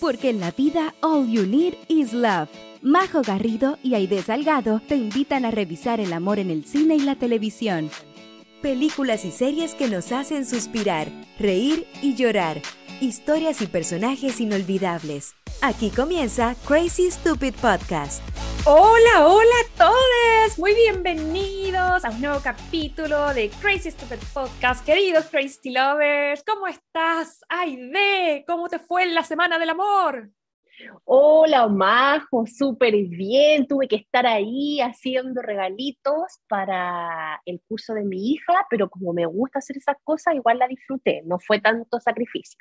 porque en la vida all you need is love. Majo Garrido y Aide Salgado te invitan a revisar el amor en el cine y la televisión. Películas y series que nos hacen suspirar, reír y llorar. Historias y personajes inolvidables. Aquí comienza Crazy Stupid Podcast. Hola, hola a todos. Muy bienvenidos a un nuevo capítulo de Crazy Stupid Podcast. Queridos Crazy Lovers, ¿cómo estás? Aide, ¿cómo te fue en la Semana del Amor? Hola, Majo, súper bien. Tuve que estar ahí haciendo regalitos para el curso de mi hija, pero como me gusta hacer esas cosas, igual la disfruté. No fue tanto sacrificio,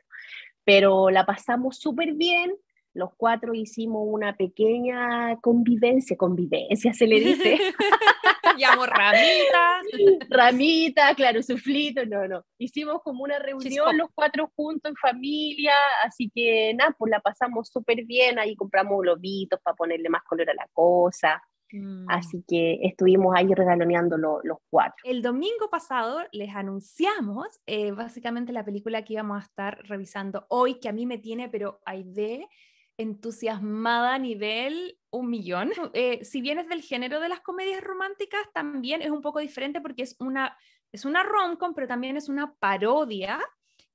pero la pasamos súper bien los cuatro hicimos una pequeña convivencia, convivencia se le dice. Llamo ramita. ramita, claro, suflito, no, no. Hicimos como una reunión los cuatro juntos en familia, así que nada, pues la pasamos súper bien, ahí compramos globitos para ponerle más color a la cosa. Mm. Así que estuvimos ahí regaloneando los cuatro. El domingo pasado les anunciamos eh, básicamente la película que íbamos a estar revisando hoy, que a mí me tiene, pero hay de entusiasmada a nivel un millón. Eh, si bien es del género de las comedias románticas, también es un poco diferente porque es una, es una rom-com, pero también es una parodia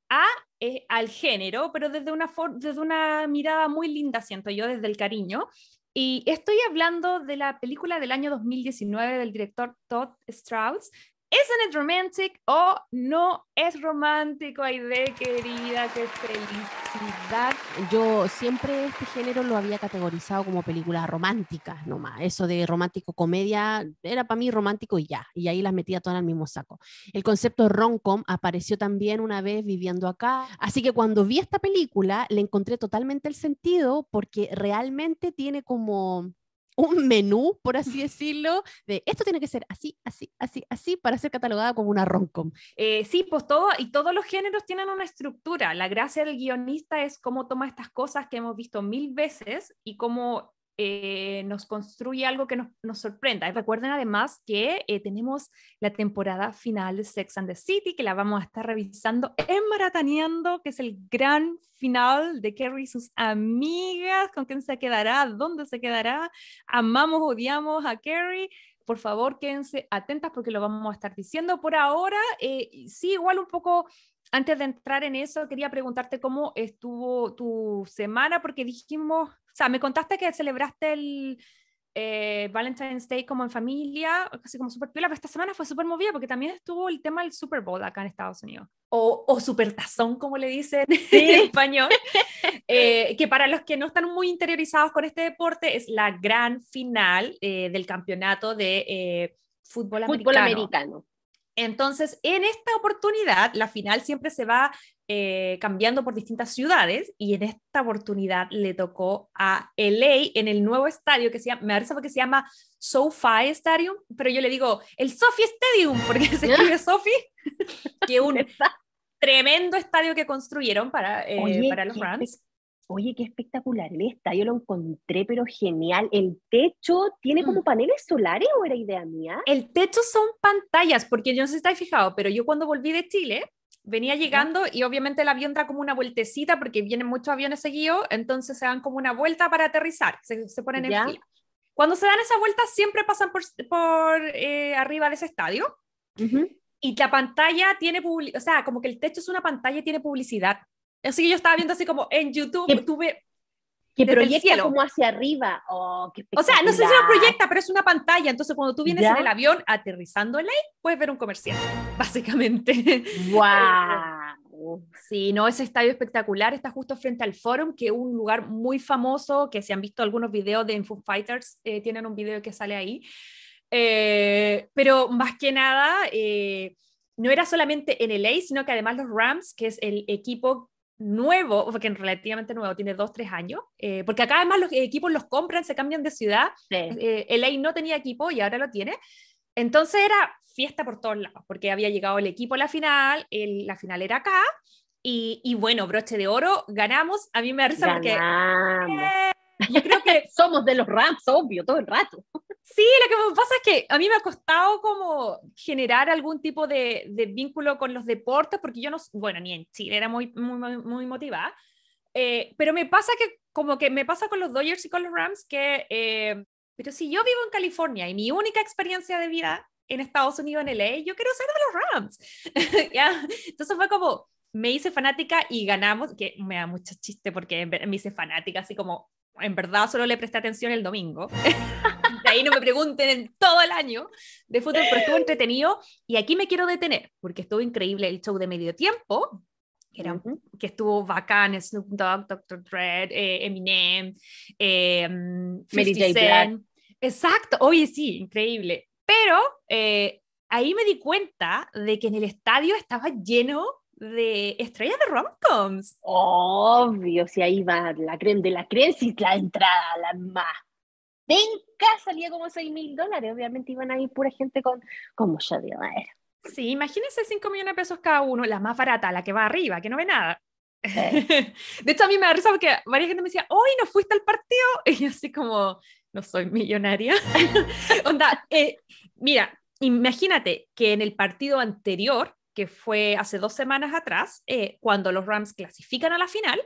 a, eh, al género, pero desde una, desde una mirada muy linda, siento yo, desde el cariño. Y estoy hablando de la película del año 2019 del director Todd Strauss, ¿Es it romantic o no es romántico, Aide, querida? ¡Qué felicidad! Yo siempre este género lo había categorizado como películas románticas nomás. Eso de romántico comedia era para mí romántico y ya. Y ahí las metía todas en el mismo saco. El concepto rom-com apareció también una vez viviendo acá. Así que cuando vi esta película le encontré totalmente el sentido porque realmente tiene como un menú, por así decirlo, de esto tiene que ser así, así, así, así, para ser catalogada como una romcom. Eh, sí, pues todo, y todos los géneros tienen una estructura. La gracia del guionista es cómo toma estas cosas que hemos visto mil veces y cómo eh, nos construye algo que nos, nos sorprenda. Recuerden además que eh, tenemos la temporada final de Sex and the City, que la vamos a estar revisando en Marataneando, que es el gran final de Kerry y sus amigas, con quién se quedará, dónde se quedará. Amamos, odiamos a Kerry por favor quédense atentas porque lo vamos a estar diciendo. Por ahora, eh, sí, igual un poco, antes de entrar en eso, quería preguntarte cómo estuvo tu semana, porque dijimos o sea, me contaste que celebraste el eh, Valentine's Day como en familia, casi como súper piola, pero esta semana fue súper movida porque también estuvo el tema del Super Bowl acá en Estados Unidos. O, o Super Tazón, como le dicen en español. Eh, que para los que no están muy interiorizados con este deporte, es la gran final eh, del campeonato de fútbol, fútbol americano. Entonces, en esta oportunidad, la final siempre se va eh, cambiando por distintas ciudades y en esta oportunidad le tocó a LA en el nuevo estadio que se llama, me parece que se llama SoFi Stadium, pero yo le digo el Sophie Stadium porque se escribe Sophie, que un tremendo estadio que construyeron para, eh, para los Rams. Oye, qué espectacular el estadio, lo encontré, pero genial. ¿El techo tiene como mm. paneles solares o era idea mía? El techo son pantallas, porque yo no sé si estáis fijado, pero yo cuando volví de Chile, venía llegando y obviamente el avión da como una vueltecita porque vienen muchos aviones seguidos, entonces se dan como una vuelta para aterrizar, se, se ponen en fila. Cuando se dan esa vuelta siempre pasan por, por eh, arriba de ese estadio y la pantalla tiene, o sea, como que el techo es una pantalla y tiene publicidad. Así que yo estaba viendo así como en YouTube, tuve que proyecta como hacia arriba. Oh, o sea, no sé si lo proyecta, pero es una pantalla. Entonces, cuando tú vienes en el avión aterrizando en ahí, puedes ver un comercial, básicamente. ¡Wow! sí, no, ese estadio espectacular está justo frente al Forum, que es un lugar muy famoso, que se han visto algunos videos de Info Fighters, eh, tienen un video que sale ahí. Eh, pero más que nada, eh, no era solamente en LA, sino que además los Rams, que es el equipo nuevo, porque relativamente nuevo, tiene dos, tres años, eh, porque acá además los equipos los compran, se cambian de ciudad. el Eh, LA no tenía equipo y ahora lo tiene. Entonces era fiesta por todos lados, porque había llegado el equipo a la final, el, la final era acá, y, y, bueno, broche de oro, ganamos. A mí me da porque. Eh, yo creo que somos de los Rams, obvio, todo el rato. Sí, lo que me pasa es que a mí me ha costado como generar algún tipo de, vínculo con los deportes, porque yo no, bueno, ni en Chile era muy, muy, muy motivada, eh, pero me pasa que, como que me pasa con los Dodgers y con los Rams, que, eh, pero si yo vivo en California y mi única experiencia de vida en Estados Unidos, en LA, yo quiero ser de los Rams. ¿Ya? Entonces fue como, me hice fanática y ganamos, que me da mucho chiste porque me hice fanática, así como, en verdad solo le presté atención el domingo. ahí no me pregunten en todo el año de fútbol, pero estuvo entretenido. Y aquí me quiero detener, porque estuvo increíble el show de medio tiempo, que, era, que estuvo bacán, Snoop Dogg, Dr. Dre, eh, Eminem, eh, Mary J. Exacto, oye, sí, increíble. Pero eh, ahí me di cuenta de que en el estadio estaba lleno de estrellas de romcoms. Obvio, si ahí va la creme de la creme, si la entrada, la más venga, salía como 6 mil dólares. Obviamente iban a ir pura gente con, como yo digo, Sí, imagínense 5 millones de pesos cada uno, la más barata, la que va arriba, que no ve nada. de hecho, a mí me da risa porque varias gente me decía, hoy no fuiste al partido. Y yo así como, no soy millonaria. Onda, eh, mira, imagínate que en el partido anterior, que fue hace dos semanas atrás, eh, cuando los Rams clasifican a la final,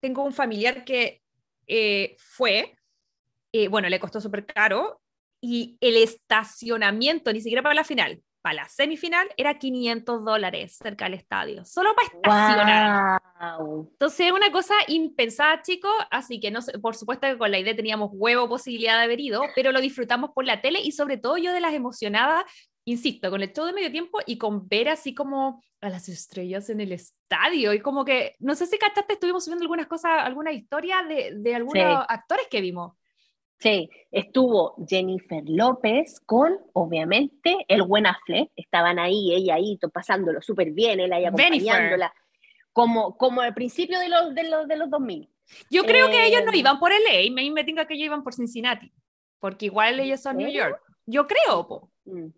tengo un familiar que eh, fue, bueno, le costó súper caro, y el estacionamiento, ni siquiera para la final, para la semifinal era 500 dólares cerca del estadio, solo para estacionar. Entonces es una cosa impensada, chicos, así que no por supuesto que con la idea teníamos huevo posibilidad de haber ido, pero lo disfrutamos por la tele y sobre todo yo de las emocionadas, insisto, con el show de medio tiempo y con ver así como a las estrellas en el estadio y como que, no sé si cachaste, estuvimos subiendo algunas cosas, alguna historia de, de algunos actores que vimos. Sí, estuvo Jennifer López con, obviamente, el buen Affleck. Estaban ahí, ella ahí, pasándolo súper bien, él ahí acompañándola. Como, como al principio de los, de los, de los 2000. Yo creo que ellos no em, iban por LA, me, me tenga que ellos iban por Cincinnati, porque igual ellos son New York. Yo creo, po. Mm.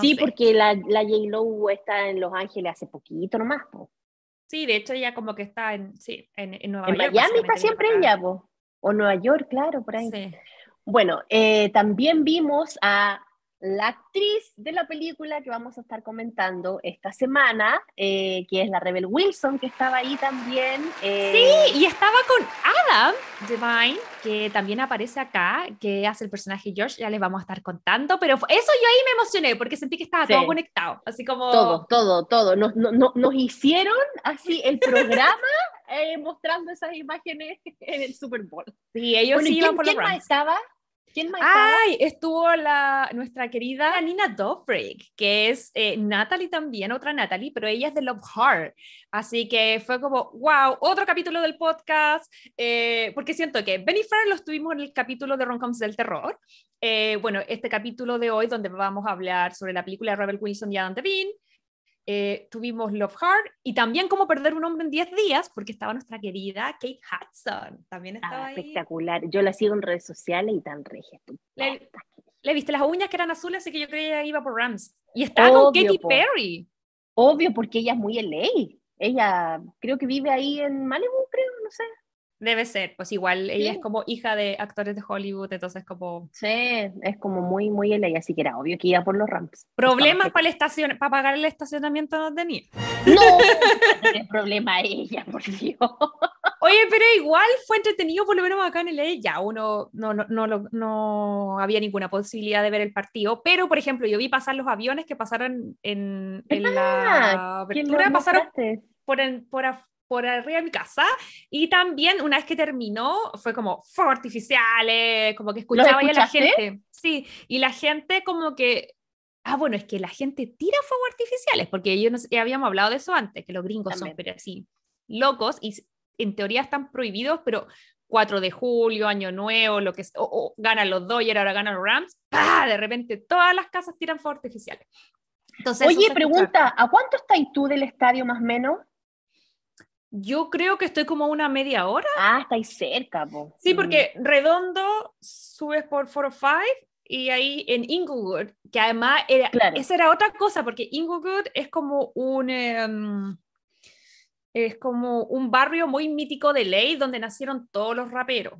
sí, porque la, la J-Lo está en Los Ángeles hace poquito nomás, po. Sí, de hecho ella como que está en, sí, en, en Nueva en York. Miami está siempre ella, po. O Nueva York, claro, por ahí. Sí. Bueno, eh, también vimos a la actriz de la película que vamos a estar comentando esta semana, eh, que es la Rebel Wilson, que estaba ahí también. Eh, sí, y estaba con Adam Devine, que también aparece acá, que hace el personaje George, ya les vamos a estar contando, pero eso yo ahí me emocioné porque sentí que estaba todo conectado, así como... Todo, todo, todo. Nos, nos hicieron así el programa mostrando esas imágenes en el Super Bowl. Sí, ellos sí iban por los ¿quién estaba? ¿Quién más Ay, estuvo la, nuestra querida Nina Dobrik, que es eh, Natalie también, otra Natalie, pero ella es de Love Heart. Así que fue como, wow, otro capítulo del podcast, eh, porque siento que Bennifer lo estuvimos en el capítulo de Roncoms del Terror. Eh, bueno, este capítulo de hoy, donde vamos a hablar sobre la película de Rebel Wilson y Adam Devine, eh, tuvimos Love Heart y también Cómo perder un hombre en 10 días, porque estaba nuestra querida Kate Hudson. También estaba ah, Espectacular. Yo la sigo en redes sociales y tan regia. Le, le, viste las uñas que eran azules, así que yo creía que iba por Rams. Y estaba con Katy Perry. Obvio, porque ella es muy LA. Ella creo que vive ahí en Malibu, creo, no sé. Debe ser, pues igual ella es como hija de actores de Hollywood, entonces como... Sí, es como muy, muy ella, así que era obvio que iba por los ramps. ¿Problemas para, estación, para pagar el estacionamiento no tenía? No, no problema ella, por Dios. Oye, pero igual fue entretenido, por lo menos acá en el ya uno no, no, no, no, había ninguna posibilidad de ver el partido, pero por ejemplo, yo vi pasar los aviones que pasaron en, en la apertura, pasaron por, en, por, por arriba de mi casa y también una vez que terminó fue como fuegos artificiales, como que escuchaba ya la gente. Sí, y la gente como que Ah, bueno, es que la gente tira fuegos artificiales, porque ellos ya habíamos hablado de eso antes, que los gringos son pero así locos y en teoría están prohibidos, pero 4 de julio, Año Nuevo, lo que o, ganan los Dodgers, ahora ganan los Rams, ¡pah! de repente todas las casas tiran fuegos artificiales. Entonces, Oye, pregunta, ¿a cuánto estáis tú del estadio más o menos? Yo creo que estoy como una media hora. Ah, estáis cerca, po. Sí, porque mm. redondo subes por 405 y ahí en Inglewood, que además era, esa era otra cosa, porque Inglewood es como un, em, es como un barrio muy mítico de ley donde nacieron todos los raperos.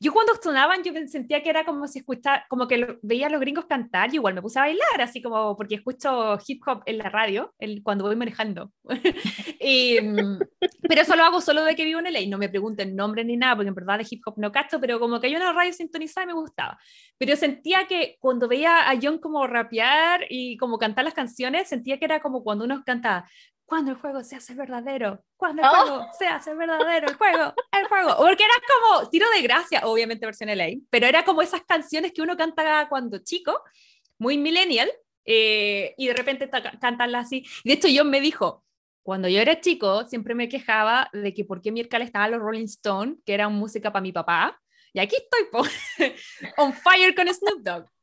Yo cuando sonaban yo sentía que era como si escuchara, como que veía a los gringos cantar y igual me puse a bailar, así como porque escucho hip hop en la radio el, cuando voy manejando. y, mm, pero eso lo hago solo de que vivo en LA, no me pregunten nombre ni nada, porque en verdad de hip hop no cacho, pero como que hay una radio sintonizada y me gustaba. Pero sentía que cuando veía a John como rapear y como cantar las canciones, sentía que era como cuando uno canta cuando el juego se hace verdadero, cuando el juego oh. se hace verdadero, el juego, el juego. Porque era como tiro de gracia, obviamente versión LA, pero era como esas canciones que uno canta cuando chico, muy millennial, eh, y de repente cantarla así. De hecho, John me dijo, cuando yo era chico, siempre me quejaba de que por qué miércoles estaba los Rolling Stones, que era música para mi papá, y aquí estoy, on fire con Snoop Dogg.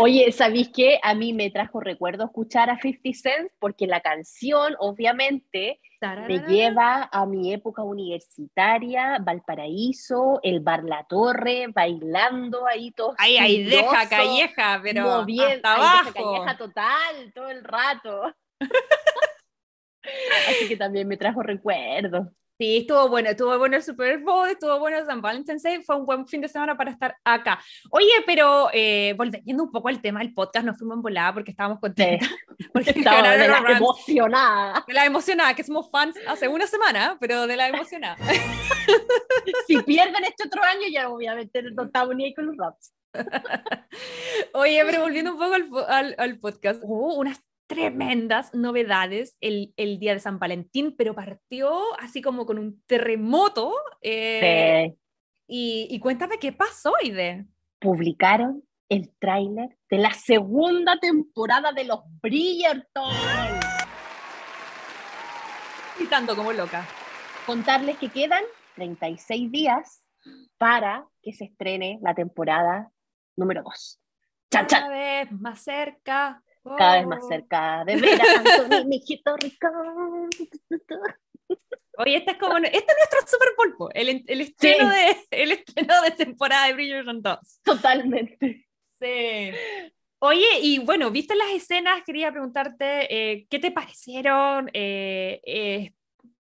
Oye, ¿sabéis qué? A mí me trajo recuerdo escuchar a 50 Cent porque la canción, obviamente, me lleva a mi época universitaria, Valparaíso, el Bar La Torre, bailando ahí todo. Ahí, ahí deja calleja, pero hasta abajo. calleja total, todo el rato. Así que también me trajo recuerdos. Sí, estuvo bueno, estuvo bueno el Super Bowl, estuvo bueno San Valentine's Day, fue un buen fin de semana para estar acá. Oye, pero eh, volviendo un poco al tema del podcast, nos fuimos en volada porque estábamos contentas. Porque estábamos de la emocionada. De la emocionada, que somos fans hace una semana, pero de la emocionada. si pierden este otro año, ya obviamente no estamos ni ahí con los raps. Oye, pero volviendo un poco al, al, al podcast, hubo unas tremendas novedades el, el, día de San Valentín, pero partió así como con un terremoto. Eh, y, y, cuéntame qué pasó, Ide. Publicaron el tráiler de la segunda temporada de los Bridgerton. Y tanto como loca. Contarles que quedan 36 días para que se estrene la temporada número 2. Cada vez más cerca, cada vez más oh. cerca de ver a Anthony, mi hijito rico. Oye, este es como, este es nuestro Super Pulpo, el, el, estreno de, el estreno de temporada de Bridgerton 2. Totalmente. Sí. Oye, y bueno, viste las escenas, quería preguntarte, eh, ¿qué te parecieron? Eh, eh,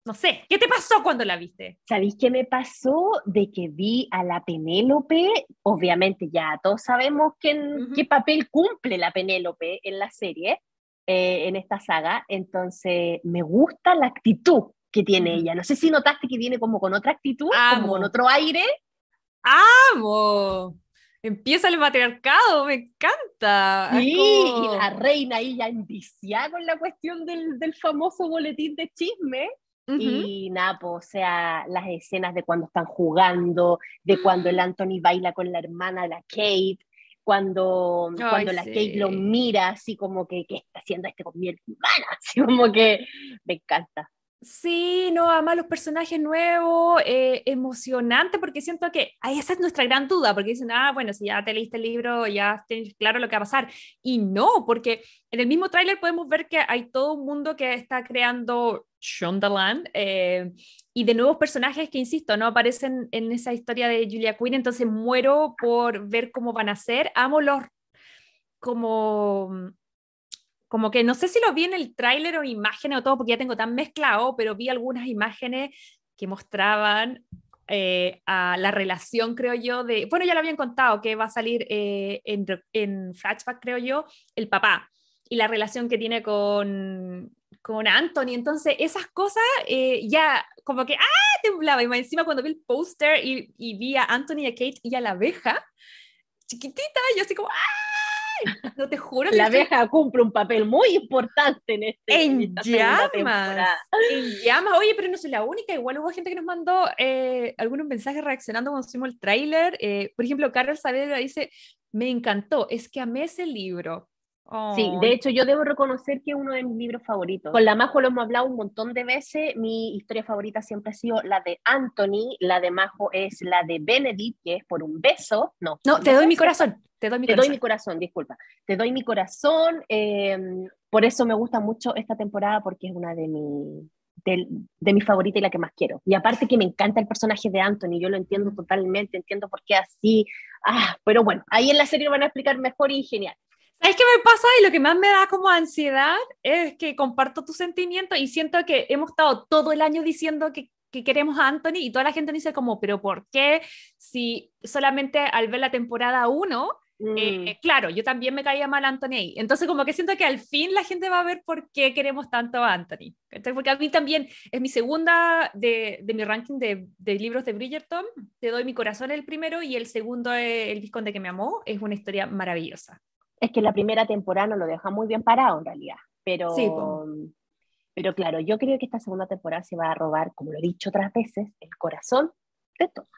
no sé, ¿qué te pasó cuando la viste? ¿Sabéis qué me pasó? De que vi a la Penélope, obviamente ya todos sabemos qué papel cumple la Penélope en la serie, eh, en esta saga, entonces me gusta la actitud que tiene ella. No sé si notaste que viene como con otra actitud, como con otro aire. ¡Amo! Empieza el matriarcado, me encanta. Sí, y la reina ahí ya enviciada con la cuestión del, del famoso boletín de chisme. Y nada, pues, o sea, las escenas de cuando están jugando, de cuando el Anthony baila con la hermana de la Kate, cuando, cuando la Kate lo mira así como que, ¿qué está haciendo este con mi hermana? Así como que me encanta. Sí, no, además los personajes nuevos, eh, emocionante, porque siento que ahí esa es nuestra gran duda, porque dicen, ah, bueno, si ya te leíste el libro, ya tienes claro lo que va a pasar. Y no, porque en el mismo tráiler podemos ver que hay todo un mundo que está creando Shondaland eh, y de nuevos personajes que, insisto, no aparecen en esa historia de Julia Quinn, entonces muero por ver cómo van a ser. Amo los como como que no sé si lo vi en el tráiler o imágenes o todo, porque ya tengo tan mezclado, pero vi algunas imágenes que mostraban eh, la relación, creo yo, de, bueno, ya lo habían contado, que va a salir eh, en, flashback, creo yo, el papá y la relación que tiene con, con Anthony. Entonces, esas cosas ya ya como que, ¡ah! temblaba. Y encima cuando vi el póster y, y, vi a Anthony, a Kate y a la abeja, chiquitita, yo así como, ¡ah! No te juro La abeja cumple un papel muy importante en este En llamas. En llamas. Oye, pero no soy la única. Igual hubo gente que nos mandó eh, algunos mensajes reaccionando cuando hicimos el tráiler. Eh, por ejemplo, Carol Saavedra dice, me encantó, es que amé ese libro. Sí, de hecho yo debo reconocer que es uno de mis libros favoritos. Con la Majo lo hemos hablado un montón de veces. Mi historia favorita siempre ha sido la de Anthony, la de Majo es la de Benedict, que es por un beso. No, no te doy mi corazón. Te doy mi te corazón. doy mi corazón, disculpa. Te doy mi corazón. Em, por eso me gusta mucho esta temporada porque es una de mis de, de mi favorita y la que más quiero. Y aparte que me encanta el personaje de Anthony, yo lo entiendo totalmente, entiendo por qué así. Ah, pero bueno, ahí en la serie lo van a explicar mejor y genial. ¿Sabes qué me pasa? Y lo que más me da como ansiedad es que comparto tu sentimiento y siento que hemos estado todo el año diciendo que, que queremos a Anthony y toda la gente dice como, pero ¿por qué si solamente al ver la temporada 1 eh, Mm. claro, yo también me caía mal Anthony ahí. Entonces, como que siento que al fin la gente va a ver por qué queremos tanto a Anthony. Porque a mí también es mi segunda de, de mi ranking de, de libros de Bridgerton. Te doy mi corazón el primero y el segundo es El Visconde que me amó. Es una historia maravillosa. Es que la primera temporada nos lo deja muy bien parado en realidad, pero, Sí, pero claro, yo creo que esta segunda temporada se va a robar, como lo he dicho otras veces, el corazón de todos.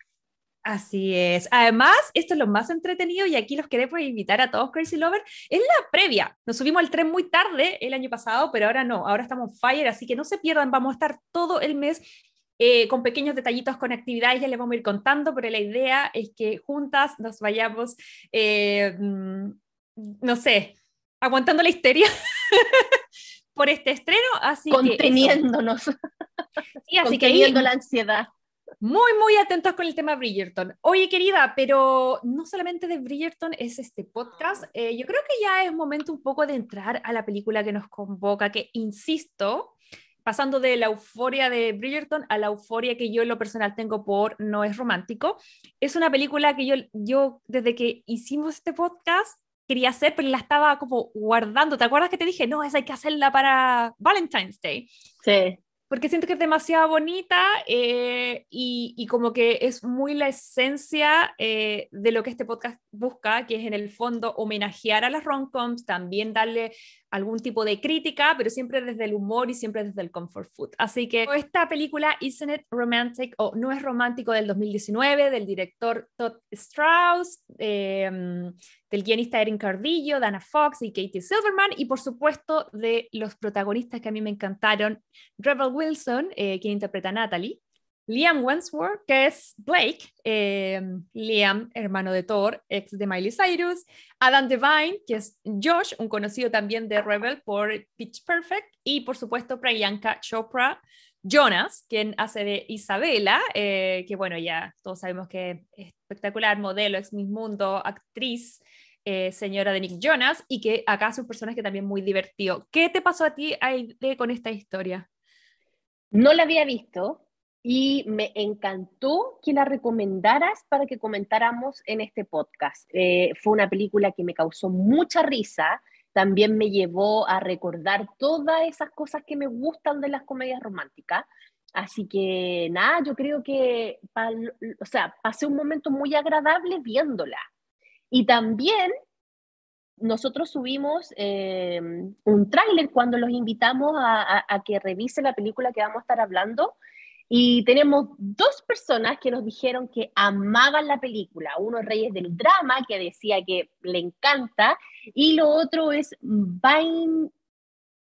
Así es. Además, esto es lo más entretenido y aquí los queremos invitar a todos Crazy Lover. Es la previa. Nos subimos al tren muy tarde el año pasado, pero ahora no. Ahora estamos fire, así que no se pierdan. Vamos a estar todo el mes eh, con pequeños detallitos, con actividades, ya les vamos a ir contando, pero la idea es que juntas nos vayamos, eh, mm, no sé, aguantando la histeria por este estreno. Así. Conteniéndonos, Sí, así que ahí la ansiedad. muy, muy atentos con el tema Bridgerton. Oye, querida, pero no solamente de Bridgerton es este podcast. eh, yo creo que ya es momento un poco de entrar a la película que nos convoca, que, insisto, pasando de la euforia de Bridgerton a la euforia que yo en lo personal tengo por No es romántico. Es una película que yo, yo desde que hicimos este podcast quería hacer, pero la estaba como guardando. ¿Te acuerdas que te dije, no, esa hay que hacerla para Valentine's Day? Sí, porque siento que es demasiado bonita eh, y, y como que es muy la esencia eh, de lo que este podcast busca, que es en el fondo homenajear a las romcoms, también darle algún tipo de crítica, pero siempre desde el humor y siempre desde el comfort food. Así que esta película, Isn't It Romantic, o No es Romántico del 2019, del director Todd Strauss, eh, del guionista Erin Cardillo, Dana Fox y Katie Silverman, y por supuesto de los protagonistas que a mí me encantaron, Rebel Wilson, eh, quien interpreta a Natalie, Liam Wentworth, que es Blake, eh, Liam, hermano de Thor, ex de Miley Cyrus, Adam Devine, que es Josh, un conocido también de Rebel por Pitch Perfect, y por supuesto Priyanka Chopra, Jonas, quien hace de Isabela, eh, que bueno, ya todos sabemos que es espectacular, modelo, ex Miss Mundo, actriz, eh, señora de Nick Jonas, y que acá es un personaje también muy divertido. ¿Qué te pasó a ti Aide, con esta historia? no la había visto y me encantó que la recomendaras para que comentáramos en este podcast. Eh, fue una película que me causó mucha risa, también me llevó a recordar todas esas cosas que me gustan de las comedias románticas. Así que nada, yo creo que, o sea, pasé un momento muy agradable viéndola. Y también nosotros subimos eh, un tráiler cuando los invitamos a, a- a que revise la película que vamos a estar hablando. Y tenemos dos personas que nos dijeron que amaban la película. Uno es Reyes del Drama, que decía que le encanta, y lo otro es.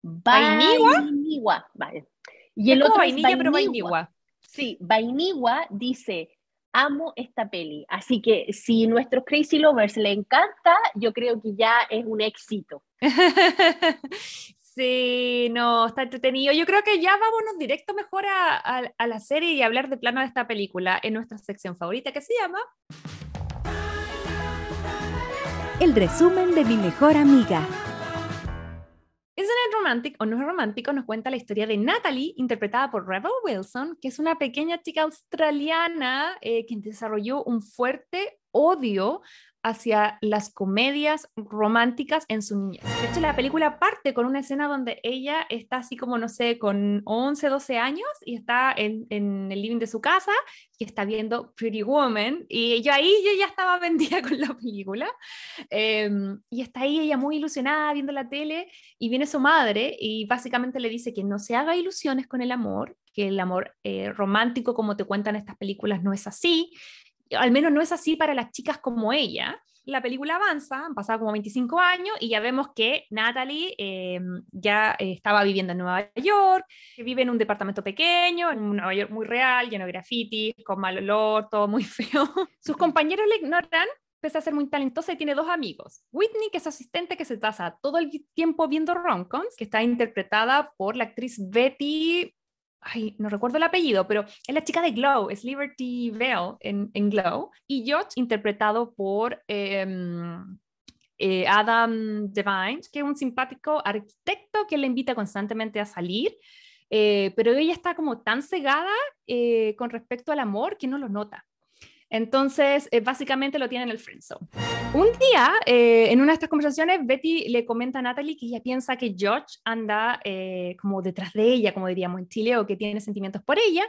Vainigua, vale. Y el es otro es vainilla, pero vainigua. Sí, Vainigua dice, amo esta peli. Así que si nuestros Crazy Lovers le encanta, yo creo que ya es un éxito. Sí, no, está entretenido. Yo creo que ya vámonos directo mejor a, a- a la serie y hablar de plano de esta película en nuestra sección favorita que se llama El resumen de mi mejor amiga. Isn't It Romantic o No es Romántico nos cuenta la historia de Natalie, interpretada por Rebel Wilson, que es una pequeña chica australiana eh, que desarrolló un fuerte odio hacia las comedias románticas en su niñez. De hecho, la película parte con una escena donde ella está así como, no sé, con 11, 12 años y está en, el living de su casa y está viendo Pretty Woman y yo ahí yo ya estaba vendida con la película Em, y está ahí ella muy ilusionada viendo la tele y viene su madre y básicamente le dice que no se haga ilusiones con el amor, que el amor eh, romántico como te cuentan estas películas no es así, al menos no es así para las chicas como ella. La película avanza, han pasado como 25 años y ya vemos que Natalie eh, ya estaba viviendo en Nueva York, vive en un departamento pequeño, en Nueva York muy real, lleno de grafitis, con mal olor, todo muy feo. Sus compañeros le ignoran pese a ser muy talentosa y tiene dos amigos. Whitney, que es asistente que se pasa todo el tiempo viendo romcoms, que está interpretada por la actriz Betty, ay, no recuerdo el apellido, pero es la chica de Glow, es Liberty Bell en, en Glow. Y George, interpretado por... em, eh, Adam Devine, que es un simpático arquitecto que le invita constantemente a salir, eh, pero ella está como tan cegada eh, con respecto al amor que no lo nota. Entonces, básicamente lo tiene en el friendzone. Un día, en una de estas conversaciones, Betty le comenta a Natalie que ella piensa que George anda como detrás de ella, como diríamos en Chile, o que tiene sentimientos por ella,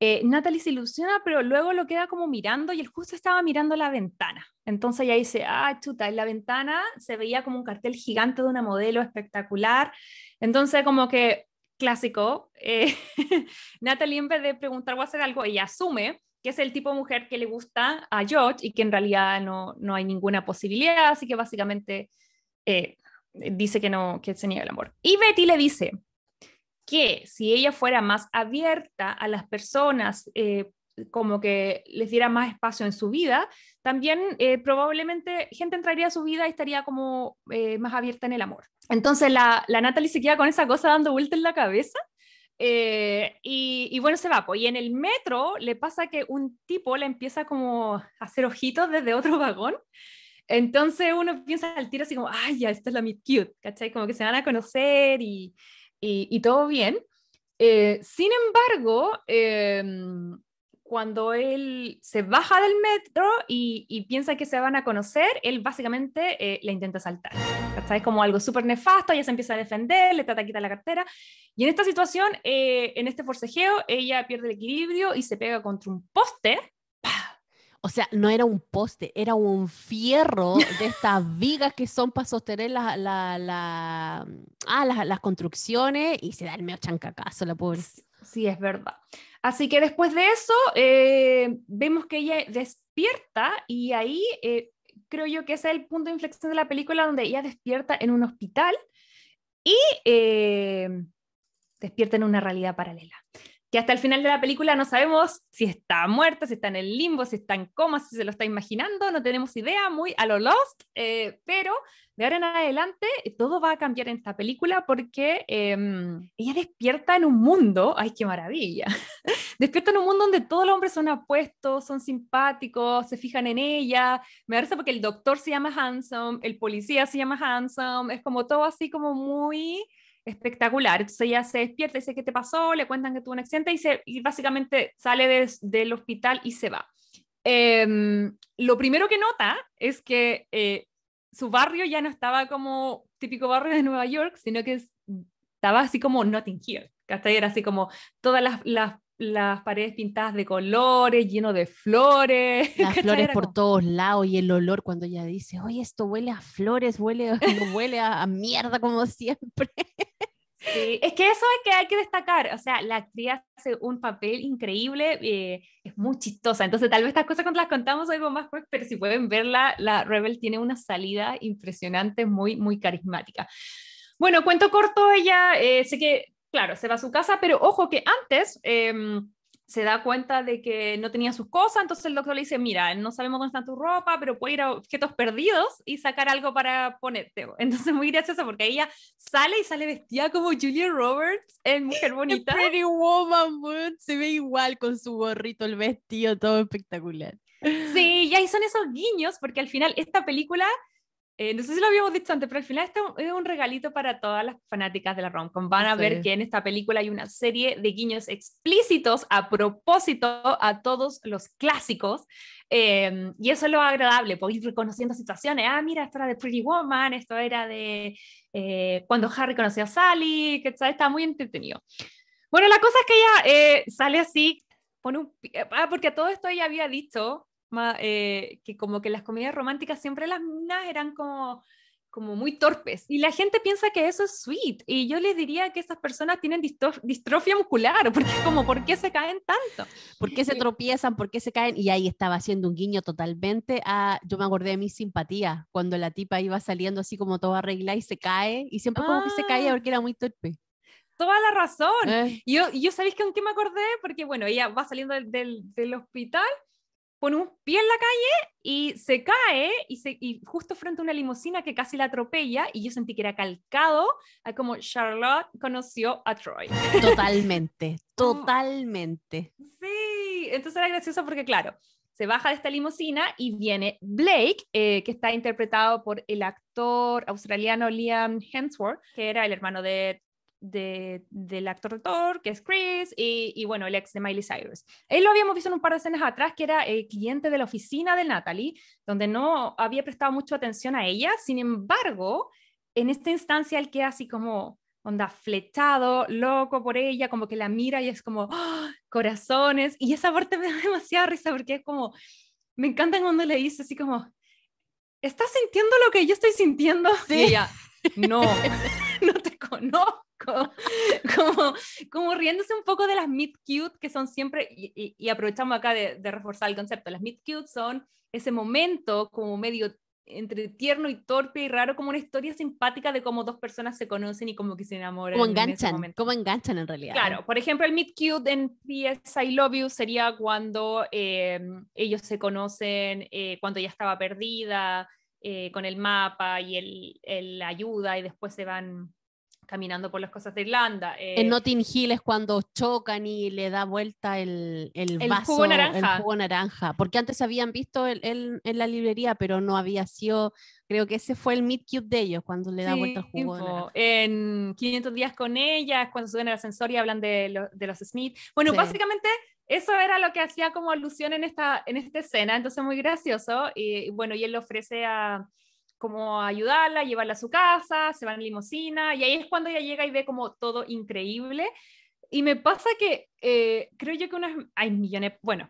eh, Natalie se ilusiona, pero luego lo queda como mirando y él justo estaba mirando la ventana. Entonces ella dice, ah, chuta, en la ventana se veía como un cartel gigante de una modelo espectacular. Entonces como que clásico, eh, Natalie en vez de preguntar o hacer algo, ella asume que es el tipo de mujer que le gusta a George y que en realidad no, no hay ninguna posibilidad, así que básicamente eh, dice que no, que se niega el amor. Y Betty le dice, que si ella fuera más abierta a las personas, eh, como que les diera más espacio en su vida, también eh, probablemente gente entraría a su vida y estaría como más abierta en el amor. Entonces la, la Natalie se queda con esa cosa dando vuelta en la cabeza. Y, bueno, se va. Pues, y en el metro le pasa que un tipo le empieza como a hacer ojitos desde otro vagón. Entonces uno piensa al tiro así como, ay, ya, esta es la meet cute, ¿cachai? Como que se van a conocer y, y, todo bien. Eh, sin embargo, em, cuando él se baja del metro y, piensa que se van a conocer, él básicamente eh, le intenta saltar. Es como algo súper nefasto, ella se empieza a defender, le trata de quitar la cartera. Y en esta situación, eh, en este forcejeo, ella pierde el equilibrio y se pega contra un poste o sea, no era un poste, era un fierro de estas vigas que son para sostener la, la, ah, las, construcciones y se da el medio chancacazo, la pobre. Sí, es verdad. Así que después de eso, eh, vemos que ella despierta y ahí eh, creo yo que ese es el punto de inflexión de la película donde ella despierta en un hospital y eh, despierta en una realidad paralela que hasta el final de la película no sabemos si está muerta, si está en el limbo, si está en coma, si se lo está imaginando, no tenemos idea, muy a lo Lost, eh, pero de ahora en adelante todo va a cambiar en esta película porque em, ella despierta en un mundo, ay, qué maravilla, despierta en un mundo donde todos los hombres son apuestos, son simpáticos, se fijan en ella, me parece porque el doctor se llama Handsome, el policía se llama Handsome, es como todo así como muy espectacular. Entonces ella se despierta dice, ¿qué te pasó? Le cuentan que tuvo un accidente y, se, y básicamente sale del hospital y se va. Em, lo primero que nota es que eh, su barrio ya no estaba como típico barrio de Nueva York, sino que estaba así como Notting Hill. Era así como todas las, las, paredes pintadas de colores, lleno de flores. Las flores por todos lados y el olor cuando ella dice, oye, esto huele a flores, huele, huele a, a mierda como siempre. Sí, es que eso es que hay que destacar, o sea, la actriz hace un papel increíble, eh, es muy chistosa, entonces tal vez estas cosas cuando las contamos algo más, pues, pero si pueden verla, la Rebel tiene una salida impresionante, muy, muy carismática. Bueno, cuento corto, ella, eh, sé que, claro, se va a su casa, pero ojo que antes... Eh, se da cuenta de que no tenía sus cosas, entonces el doctor le dice, mira, no sabemos dónde está tu ropa, pero puede ir a objetos perdidos y sacar algo para ponerte. Entonces muy gracioso porque ella sale y sale vestida como Julia Roberts en Mujer Bonita. Pretty Woman, se ve igual con su gorrito, el vestido, todo espectacular. Sí, y ahí son esos guiños, porque al final esta película eh, no sé si lo habíamos dicho antes, pero al final este es un regalito para todas las fanáticas de la romcom. Van a ver que en esta película hay una serie de guiños explícitos a propósito a todos los clásicos. Em, y eso es lo agradable, pues ir reconociendo situaciones. Ah, mira, esto era de Pretty Woman, esto era de eh, cuando Harry conoció a Sally, que está muy entretenido. Bueno, la cosa es que ella eh, sale así, pone un... Ah, porque a todo esto ella había dicho eh, que como que las comedias románticas siempre las minas eran como, como muy torpes. Y la gente piensa que eso es sweet. Y yo les diría que esas personas tienen distrofia muscular, porque como, ¿por qué se caen tanto? ¿Por qué se tropiezan? ¿Por qué se caen? Y ahí estaba haciendo un guiño totalmente a, yo me acordé de mi simpatía, cuando la tipa iba saliendo así como toda arreglada y se cae, y siempre como que se caía ah. porque era muy torpe toda la razón. Eh. Yo, yo sabéis con qué me acordé, porque bueno, ella va saliendo del, del, hospital pone un pie en la calle y se cae y, se, y justo frente a una limusina que casi la atropella y yo sentí que era calcado a como Charlotte conoció a Troy. Totalmente, totalmente. sí, entonces era gracioso porque claro, se baja de esta limusina y viene Blake, eh, que está interpretado por el actor australiano Liam Hemsworth, que era el hermano de del actor de Thor, que es Chris, y, bueno, el ex de Miley Cyrus. Él lo habíamos visto en un par de escenas atrás, que era el cliente de la oficina de Natalie, donde no había prestado mucha atención a ella. Sin embargo, en esta instancia él queda así como onda flechado, loco por ella, como que la mira y es como ¡ah! corazones. Y esa parte me da demasiada risa porque es como, me encanta cuando le dice así como, ¿estás sintiendo lo que yo estoy sintiendo? Sí. Y ella, no, no te conozco. como, como riéndose un poco de las meet cute que son siempre, y, aprovechamos acá de, reforzar el concepto, las meet cute son ese momento como medio entre tierno y torpe y raro, como una historia simpática de cómo dos personas se conocen y como que se enamoran. Como enganchan, como enganchan en realidad. Claro, por ejemplo, el Meet Cute en PS I Love You sería cuando em, ellos se conocen, eh, cuando ella estaba perdida, eh, con el mapa y el, el, ayuda y después se van caminando por las cosas de Irlanda. en eh, Notting Hill es cuando chocan y le da vuelta el, el, vaso, jugo naranja. el jugo naranja, porque antes habían visto el, en la librería, pero no había sido, creo que ese fue el meet cute de ellos, cuando le da vuelta el jugo En 500 días con ella, es cuando suben al ascensor y hablan de, de los Smith. Bueno, básicamente eso era lo que hacía como alusión en esta, en esta escena, entonces muy gracioso, y bueno, y él le ofrece a como ayudarla, llevarla a su casa, se va en limusina y ahí es cuando ella llega y ve como todo increíble. Y me pasa que eh, creo yo que unas, hay millones, bueno,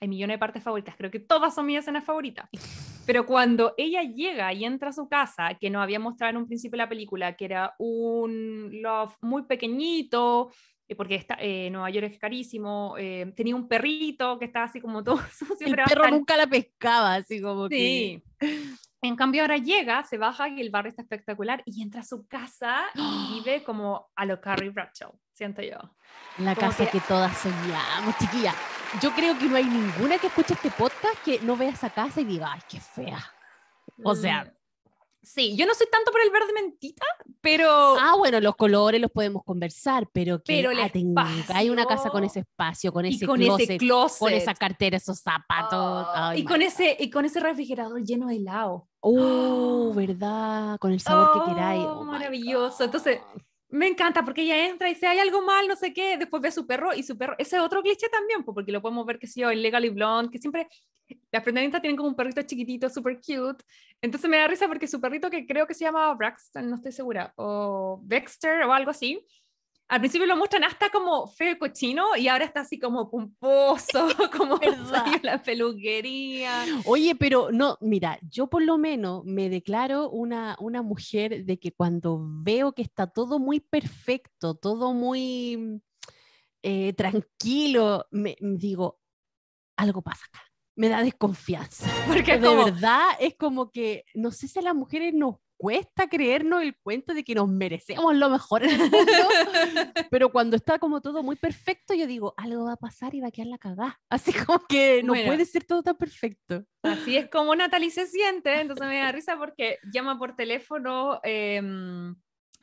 hay millones de partes favoritas, creo que todas son mis escenas favoritas. Pero cuando ella llega y entra a su casa, que nos había mostrado en un principio de la película, que era un loft muy pequeñito, eh, porque está, eh, Nueva York es carísimo, tenía un perrito que estaba así como todo sucio. El perro nunca la pescaba, así como sí. En cambio ahora llega, se baja y el barrio está espectacular y entra a su casa y vive como a lo Carrie Bradshaw, siento yo. La casa que... todas soñamos, chiquilla. Yo creo que no hay ninguna que escuche este podcast que no vea esa casa y diga, ay, qué fea. O sea. Sí, yo no soy tanto por el verde mentita, pero... Ah, bueno, los colores los podemos conversar, pero que pero hay una casa con ese espacio, con ese, con closet, con esa cartera, esos zapatos. Ah, y, con ese, y con ese refrigerador lleno de helado. Oh, ¿verdad? Con el sabor que queráis. Oh, maravilloso. Entonces, me encanta porque ella entra y dice, hay algo mal, no sé qué, después ve a su perro y su perro, ese es otro cliché también, porque lo podemos ver que si yo en Legally Blonde, que siempre las protagonistas tienen como un perrito chiquitito, súper cute, entonces me da risa porque su perrito que creo que se llama Braxton, no estoy segura, o Dexter o algo así, al principio lo muestran hasta como feo y cochino y ahora está así como pomposo, como la peluquería. Oye, pero no, mira, yo por lo menos me declaro una, una mujer de que cuando veo que está todo muy perfecto, todo muy eh, tranquilo, me, digo, algo pasa acá. Me da desconfianza. Porque de verdad es como que, no sé si a las mujeres nos cuesta creernos el cuento de que nos merecemos lo mejor en el mundo, pero cuando está como todo muy perfecto, yo digo, algo va a pasar y va a quedar la cagada. Así como que no puede ser todo tan perfecto. Así es como Natalie se siente, entonces me da risa porque llama por teléfono. Em,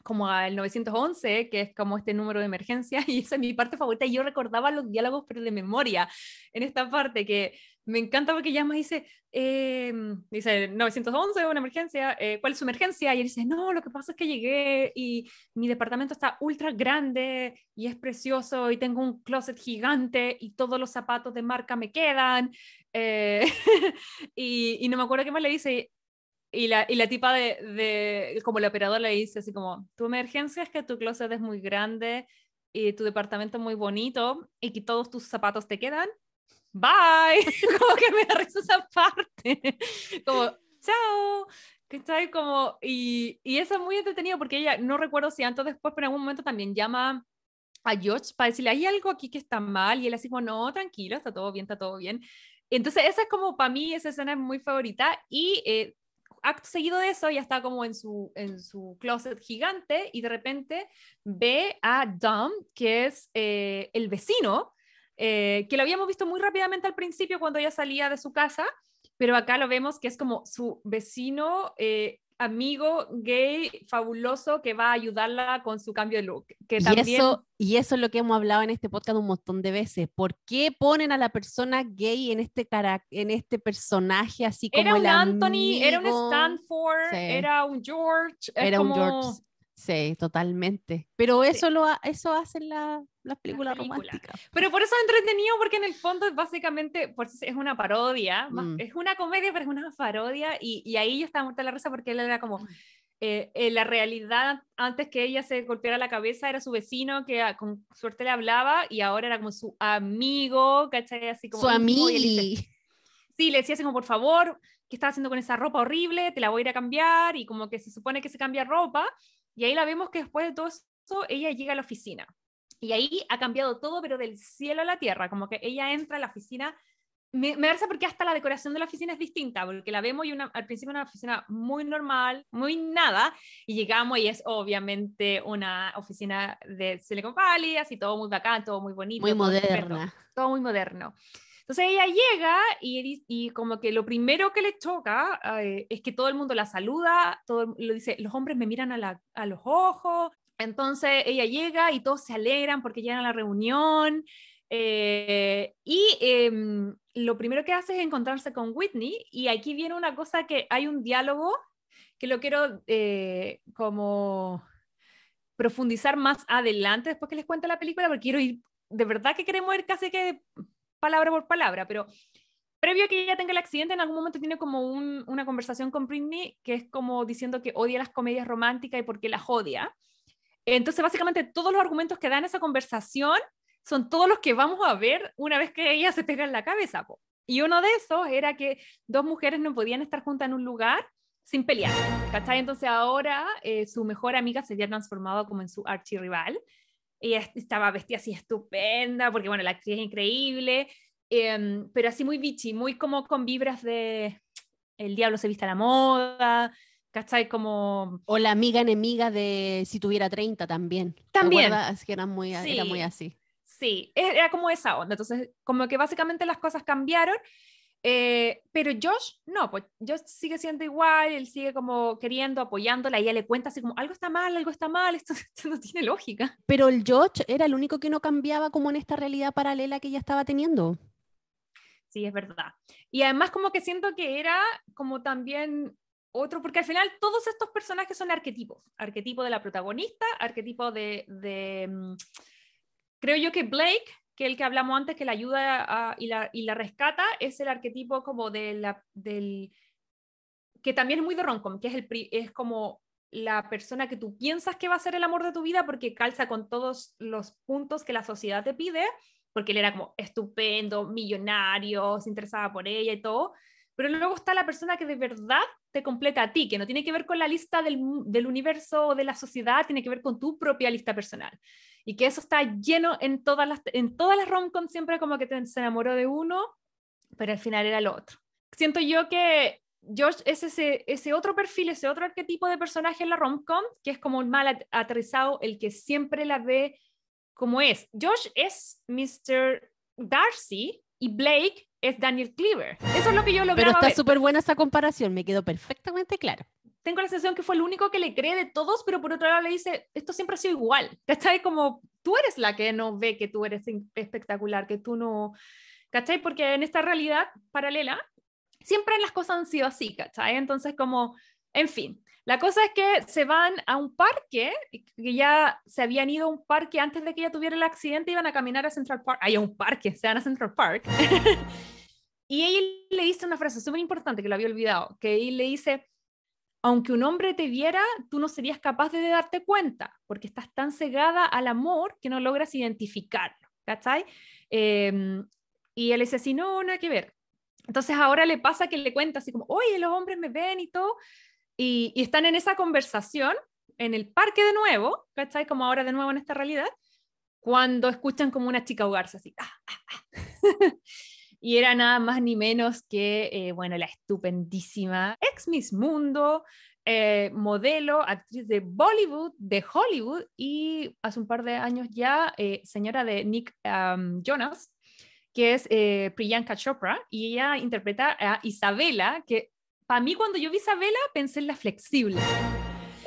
como al 911, que es como este número de emergencia, y esa es mi parte favorita, y yo recordaba los diálogos, pero de memoria, en esta parte, que me encanta porque llama y dice, eh, dice 911, una emergencia, eh, ¿cuál es su emergencia? Y él dice, no, lo que pasa es que llegué y mi departamento está ultra grande y es precioso y tengo un closet gigante y todos los zapatos de marca me quedan. Eh, y, y, no me acuerdo qué más le dice, y la, y la tipa de, de, como el operador le dice así como, tu emergencia es que tu closet es muy grande y tu departamento muy bonito y que todos tus zapatos te quedan. Bye. como que me da risa esa parte. como, chao. Que está ahí como, y, y eso es muy entretenido porque ella, no recuerdo si antes o después, pero en algún momento también llama a George para decirle, hay algo aquí que está mal, y él así como, no, tranquilo, está todo bien, está todo bien. Entonces, esa es como para mí, esa escena es muy favorita, y eh, acto seguido de eso, ya está como en su, en su closet gigante y de repente ve a Dom, que es eh, el vecino, eh, que lo habíamos visto muy rápidamente al principio cuando ella salía de su casa, pero acá lo vemos que es como su vecino, eh, amigo gay fabuloso que va a ayudarla con su cambio de look. Que y, también... eso, y eso es lo que hemos hablado en este podcast un montón de veces. ¿Por qué ponen a la persona gay en este, cara, en este personaje así como Era un el Anthony, era un? Stanford, Sí. era un George. Era un George. Sí, totalmente. Pero Sí. eso lo ha- eso hacen la- las películas películas. románticas. Pero por eso es entretenido, porque en el fondo es básicamente, por es una parodia, más- Mm. es una comedia, pero es una parodia, y, y ahí yo estaba muerta la risa porque él era como, Mm. eh, eh, la realidad, antes que ella se golpeara la cabeza, era su vecino que a- con suerte le hablaba, y ahora era como su amigo, ¿cachai? Así como Su amigo. Sí, le decía así como, por favor, ¿qué estás haciendo con esa ropa horrible? Te la voy a ir a cambiar, y como que se supone que se cambia ropa, y ahí la vemos que después de todo eso, ella llega a la oficina. Y ahí ha cambiado todo, pero del cielo a la tierra, como que ella entra a la oficina. Me, me da risa porque hasta la decoración de la oficina es distinta, porque la vemos y una, al principio una oficina muy normal, muy nada, y llegamos y es obviamente una oficina de Silicon Valley, así todo muy bacán, todo muy bonito. Muy todo moderna. todo muy moderno. Entonces ella llega y, como que lo primero que le choca eh, es que todo el mundo la saluda, todo lo dice, los hombres me miran a los ojos. Entonces ella llega y todos se alegran porque llegan a la reunión. eh, y em, lo primero que hace es encontrarse con Whitney y aquí viene una cosa que hay un diálogo que lo quiero eh, como profundizar más adelante después que les cuente la película porque quiero ir, de verdad que queremos ir casi que palabra por palabra, pero previo a que ella tenga el accidente, en algún momento tiene como un- una conversación con Britney que es como diciendo que odia las comedias románticas y por qué las odia. Entonces, básicamente, todos los argumentos que dan esa conversación son todos los que vamos a ver una vez que ella se pega en la cabeza. Y uno de esos era que dos mujeres no podían estar juntas en un lugar sin pelear, ¿cachai? Entonces ahora eh, su mejor amiga se había transformado como en su archirrival. Ella est- estaba vestida así estupenda, porque bueno, la actriz es increíble, em, pero así muy bitchy, muy como con vibras de el diablo se viste a la moda, ¿cachai? Como... O la amiga enemiga de si tuviera 30 también. ¿Te También. acuerdas? Que muy, era muy Sí. así. Sí, e- era como esa onda. Entonces, como que básicamente las cosas cambiaron, eh, pero Josh no, pues Josh sigue siendo igual, él sigue como queriendo, apoyándola, y ella le cuenta así como, algo está mal, algo está mal, esto, esto no tiene lógica. Pero el George era el único que no cambiaba como en esta realidad paralela que ella estaba teniendo. Sí, es verdad. Y además como que siento que era como también otro, porque al final todos estos personajes son arquetipos, arquetipo de la protagonista, arquetipo de, de, mm, creo yo que Blake, que el que hablamos antes, que la ayuda y, la, y la rescata, es el arquetipo como de la, del, que también es muy de Roncom, que es, el, es como la persona que tú piensas que va a ser el amor de tu vida porque calza con todos los puntos que la sociedad te pide, porque él era como estupendo, millonario, se interesaba por ella y todo, pero luego está la persona que de verdad te completa a ti, que no tiene que ver con la lista del, universo o de la sociedad, tiene que ver con tu propia lista personal. Y que eso está lleno en todas las, en todas siempre como que te, se enamoró de uno, pero al final era el otro. Siento yo que George es ese, otro perfil, ese otro arquetipo de personaje en la rom-com, que es como el mal at- aterrizado, el que siempre la ve como es. Josh es Mr. Darcy y Blake es Daniel Cleaver. Eso es lo que yo Pero lograba está súper buena esa comparación, me quedó perfectamente claro. Tengo la sensación que fue el único que le cree de todos, pero por otro lado le dice, esto siempre ha sido igual. ¿Cachai? Como tú eres la que no ve que tú eres espectacular, que tú no... ¿Cachai? Porque en esta realidad paralela, siempre las cosas han sido así, ¿cachai? Entonces como, en fin. La cosa es que se van a un parque, que ya se habían ido a un parque antes de que ella tuviera el accidente, iban a caminar a Central Park. Hay un parque, se van a Central Park. y ella le dice una frase súper importante que lo había olvidado, que él le dice, aunque un hombre te viera, tú no serías capaz de darte cuenta, porque estás tan cegada al amor que no logras identificarlo, ¿cachai? Eh, y él dice así, no, nada que ver. Entonces ahora le pasa que le cuenta así como, oye, los hombres me ven y todo, y, están en esa conversación en el parque de nuevo, ¿cachai? Como ahora de nuevo en esta realidad, cuando escuchan como una chica ahogarse así. "Ah, ah, ah". y era nada más ni menos que, eh, bueno, la estupendísima ex Miss Mundo, eh, modelo, actriz de Bollywood, de Hollywood y hace un par de años ya eh, señora de Nick Jonas, que es eh, Priyanka Chopra, y ella interpreta a Isabela, que para mí cuando yo vi Isabela pensé en la flexible.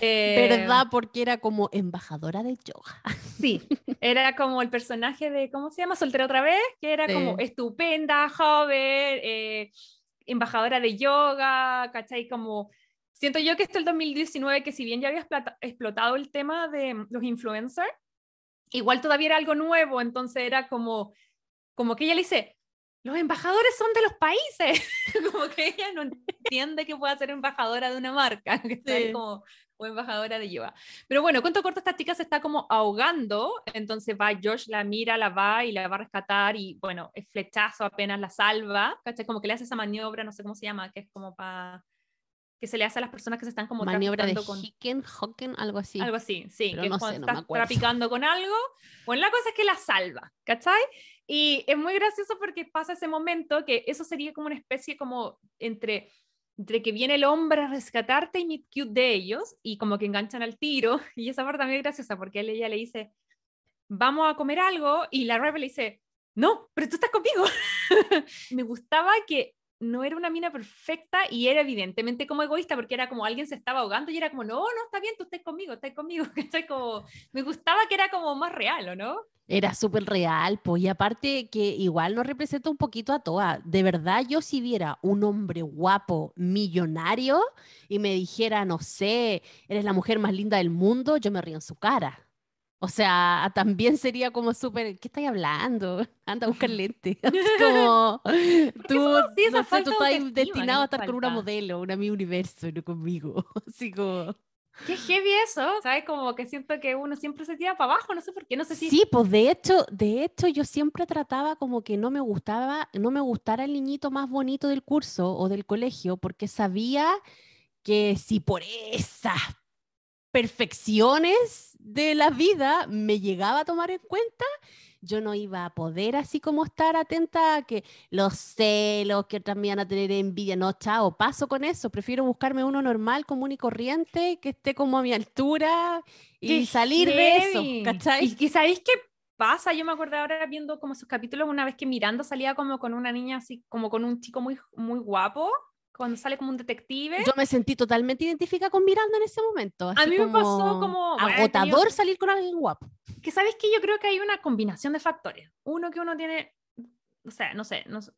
Eh, ¿Verdad? Porque era como embajadora de yoga. Sí, era como el personaje de, ¿cómo se llama? Soltera otra vez, que era como Sí. estupenda, joven, eh, embajadora de yoga, ¿cachai? Como, siento yo que esto el 2019, que si bien ya había explota- explotado el tema de mm, los influencers, igual todavía era algo nuevo, entonces era como, como que ella le dice, los embajadores son de los países, como que ella no entiende que pueda ser embajadora de una marca, ¿cachai? Sí. Como, o embajadora de yoga. Pero bueno, cuento corto, esta chica se está como ahogando, entonces va Josh, la mira, la va y la va a rescatar y bueno, el flechazo apenas la salva, ¿cachai? Como que le hace esa maniobra, no sé cómo se llama, que es como para que se le hace a las personas que se están como Maniobra de con Hicken, Hocken, algo así. algo así, sí, Pero que no es cuando sé, no me estás acuerdo. traficando con algo. Bueno, la cosa es que la salva, ¿cachai? Y es muy gracioso porque pasa ese momento que eso sería como una especie como entre, entre que viene el hombre a rescatarte y meet cute de ellos y como que enganchan al tiro. Y esa parte también es graciosa porque él, ella le dice, vamos a comer algo y la Rebel le dice, no, pero tú estás conmigo. Me gustaba que no era una mina perfecta y era evidentemente como egoísta porque era como alguien se estaba ahogando y era como, no, no, está bien, tú estás conmigo, estás conmigo. ¿cachai? Como, me gustaba que era como más real, ¿o no? Era súper real, pues, y aparte que igual nos representa un poquito a todas. De verdad, yo si viera un hombre guapo, millonario, y me dijera, no sé, eres la mujer más linda del mundo, yo me río en su cara. O sea, también sería como súper, ¿qué estáis hablando? Anda a buscar lente. Así como, tú? Esa no sé, falta tú estás destinado a estar con una falta. modelo, una mi universo, no conmigo. Así como... Qué heavy eso, ¿sabes? Como que siento que uno siempre se tira para abajo, no sé por qué, no sé si... Sí, pues de hecho, de hecho yo siempre trataba como que no me gustaba, no me gustara el niñito más bonito del curso o del colegio, porque sabía que si por esas perfecciones de la vida me llegaba a tomar en cuenta, yo no iba a poder así como estar atenta a que los celos, que otras me iban a tener envidia, no, chao, paso con eso, prefiero buscarme uno normal, común y corriente, que esté como a mi altura y Qué salir de eso, heavy. ¿cachai? Y, y ¿sabéis qué pasa? Yo me acuerdo ahora viendo como esos capítulos una vez que Miranda salía como con una niña así, como con un chico muy, muy guapo, cuando sale como un detective. Yo me sentí totalmente identificada con Miranda en ese momento. A así mí me pasó como, bueno, he agotador salir con alguien guapo. que sabes que yo creo que hay una combinación de factores. Uno que uno tiene, o sea, no sé, no sé,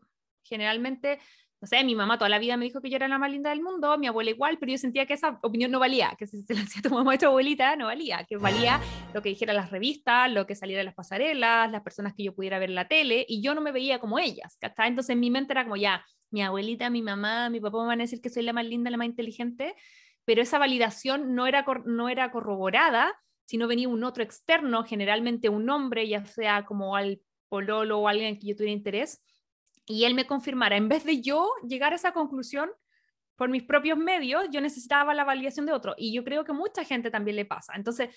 generalmente, no sé, mi mamá toda la vida me dijo que yo era la más linda del mundo, mi abuela igual, pero yo sentía que esa opinión no valía, que si se la hacía tu mamá o tu abuelita, no valía, que valía lo que dijera las revistas, lo que saliera de las pasarelas, las personas que yo pudiera ver en la tele, y yo no me veía como ellas, ¿cachai? Entonces en mi mente era como ya, mi abuelita, mi mamá, mi papá me van a decir que soy la más linda, la más inteligente, pero esa validación no era, no era corroborada, sino venía un otro externo, generalmente un hombre, ya sea como al pololo o alguien en que yo tuviera interés, y él me confirmara, en vez de yo llegar a esa conclusión por mis propios medios, yo necesitaba la validación de otro, y yo creo que mucha gente también le pasa. Entonces,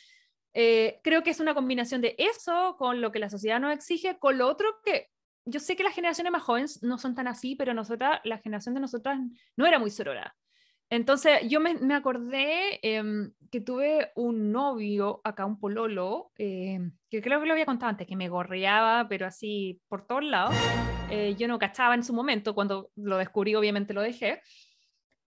eh, creo que es una combinación de eso con lo que la sociedad nos exige, con lo otro que yo sé que las generaciones más jóvenes no son tan así, pero nosotras, la generación de nosotras no era muy sorora. Entonces, yo me, me acordé em, que tuve un novio, acá un pololo, em, que creo que lo había contado antes, que me gorreaba, pero así por todos lados. Eh, yo no cachaba en su momento, cuando lo descubrí, obviamente lo dejé.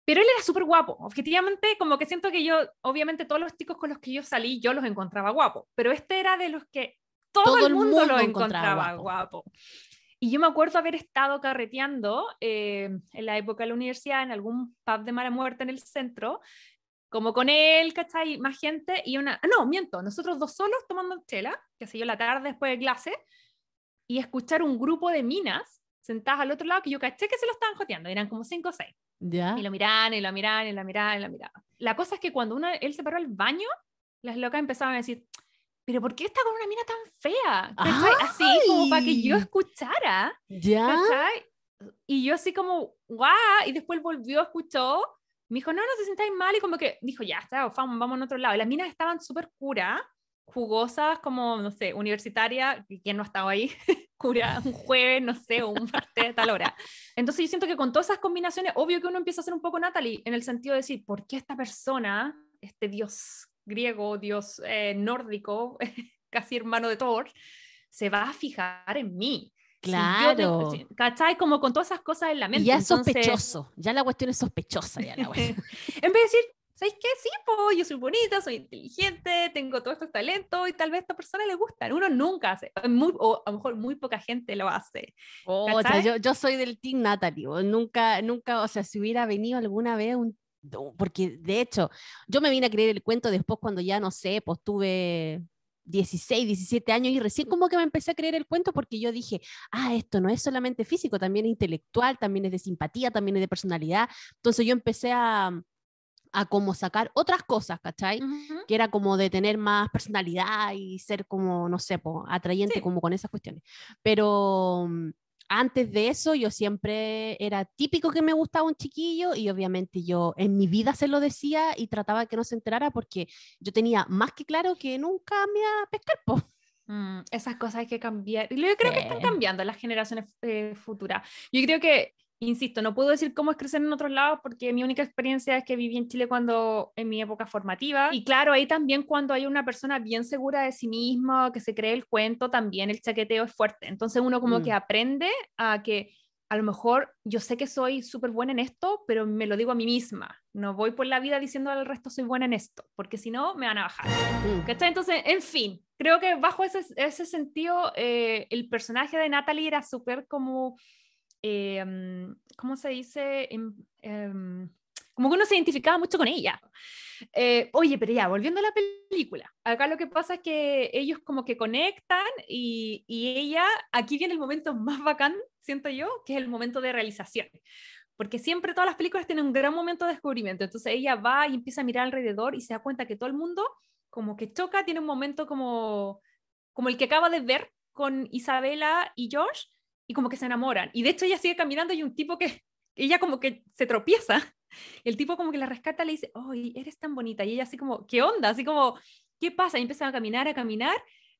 Pero él era súper guapo, objetivamente, como que siento que yo, obviamente todos los chicos con los que yo salí, yo los encontraba guapos, pero este era de los que todo, Todo el el mundo, mundo lo encontraba encontraba guapo. Y yo me acuerdo haber estado carreteando eh, en la época de la universidad en algún pub de mala muerte en el centro, como con él, ¿cachai? Más gente y una... ah, no, miento, nosotros dos solos tomando chela, que sé yo, la tarde después de clase, y escuchar un grupo de minas sentadas al otro lado que yo caché que se lo estaban joteando, eran como cinco o seis. ¿Ya? Y lo miraban, y lo miraban, y lo miraban, y lo miraban. La cosa es que cuando una, él se paró al baño, las locas empezaban a decir, pero ¿por qué está con una mina tan fea? Así, como para que yo escuchara. ¿Ya? ¿cachai? Y yo así como, guau, y después volvió, escuchó, me dijo, no, no te sientáis mal, y como que dijo, ya, está, vamos, vamos a otro lado. Y las minas estaban súper curas, jugosas, como, no sé, universitaria, ¿quién no ha estado ahí? Cura un jueves, no sé, o un martes a tal hora. Entonces yo siento que con todas esas combinaciones, obvio que uno empieza a ser un poco Natalie, en el sentido de decir, ¿por qué esta persona, este dios griego, dios eh, nórdico, casi hermano de Thor, se va a fijar en mí? Si yo te- Claro. si- ¿Cachai? Como con todas esas cosas en la mente. Y ya es Entonces, sospechoso, ya la cuestión es sospechosa. Ya la en vez de decir, ¿sabes qué? Sí, po, yo soy bonita, soy inteligente, tengo todos estos talentos y tal vez a esta persona le gustan. Uno nunca hace, muy, o a lo mejor muy poca gente lo hace. Pucha, ¿Cachai? yo, yo soy del Team Natalie, o nunca, nunca, o sea, si hubiera venido alguna vez un... Porque de hecho, yo me vine a creer el cuento después cuando ya, no sé, pues tuve 16, 17 años y recién como que me empecé a creer el cuento porque yo dije, ah, esto no es solamente físico, también es intelectual, también es de simpatía, también es de personalidad. Entonces yo empecé a, a como sacar otras cosas, ¿cachai? que era como de tener más personalidad y ser como, no sé, po, atrayente Sí. como con esas cuestiones. Pero mm, antes de eso yo siempre era típico que me gustaba un chiquillo y obviamente yo en mi vida se lo decía y trataba que no se enterara porque yo tenía más que claro que nunca me iba a pescar, po. Mm, esas cosas hay que cambiar. Y yo creo que están Sí. cambiando las generaciones eh, futuras. Yo creo que, insisto, no puedo decir cómo es crecer en otros lados porque mi única experiencia es que viví en Chile cuando en mi época formativa. Y claro, ahí también cuando hay una persona bien segura de sí misma, que se cree el cuento, también el chaqueteo es fuerte. Entonces uno como que Mm. aprende a que a lo mejor yo sé que soy súper buena en esto, pero me lo digo a mí misma. No voy por la vida diciendo al resto soy buena en esto, porque si no me van a bajar. Mm. ¿Cachai? Entonces, en fin, creo que bajo ese, ese sentido, eh, el personaje de Natalie era súper como, eh, ¿cómo se dice? Em- em, como que uno se identificaba mucho con ella. Eh, oye, pero ya, volviendo a la película, acá lo que pasa es que ellos como que conectan y, y ella, aquí viene el momento más bacán, siento yo, que es el momento de realización. Porque siempre todas las películas tienen un gran momento de descubrimiento. Entonces ella va y empieza a mirar alrededor y se da cuenta que todo el mundo como que choca, tiene un momento como, como el que acaba de ver con Isabela y George y como que se enamoran. Y de hecho ella sigue caminando y un tipo que ella como que se tropieza. El tipo como que la rescata, le dice, ¡ay, eres tan bonita! Y ella así como, ¿qué onda? Así como, ¿qué pasa? Y empiezan a caminar, a caminar.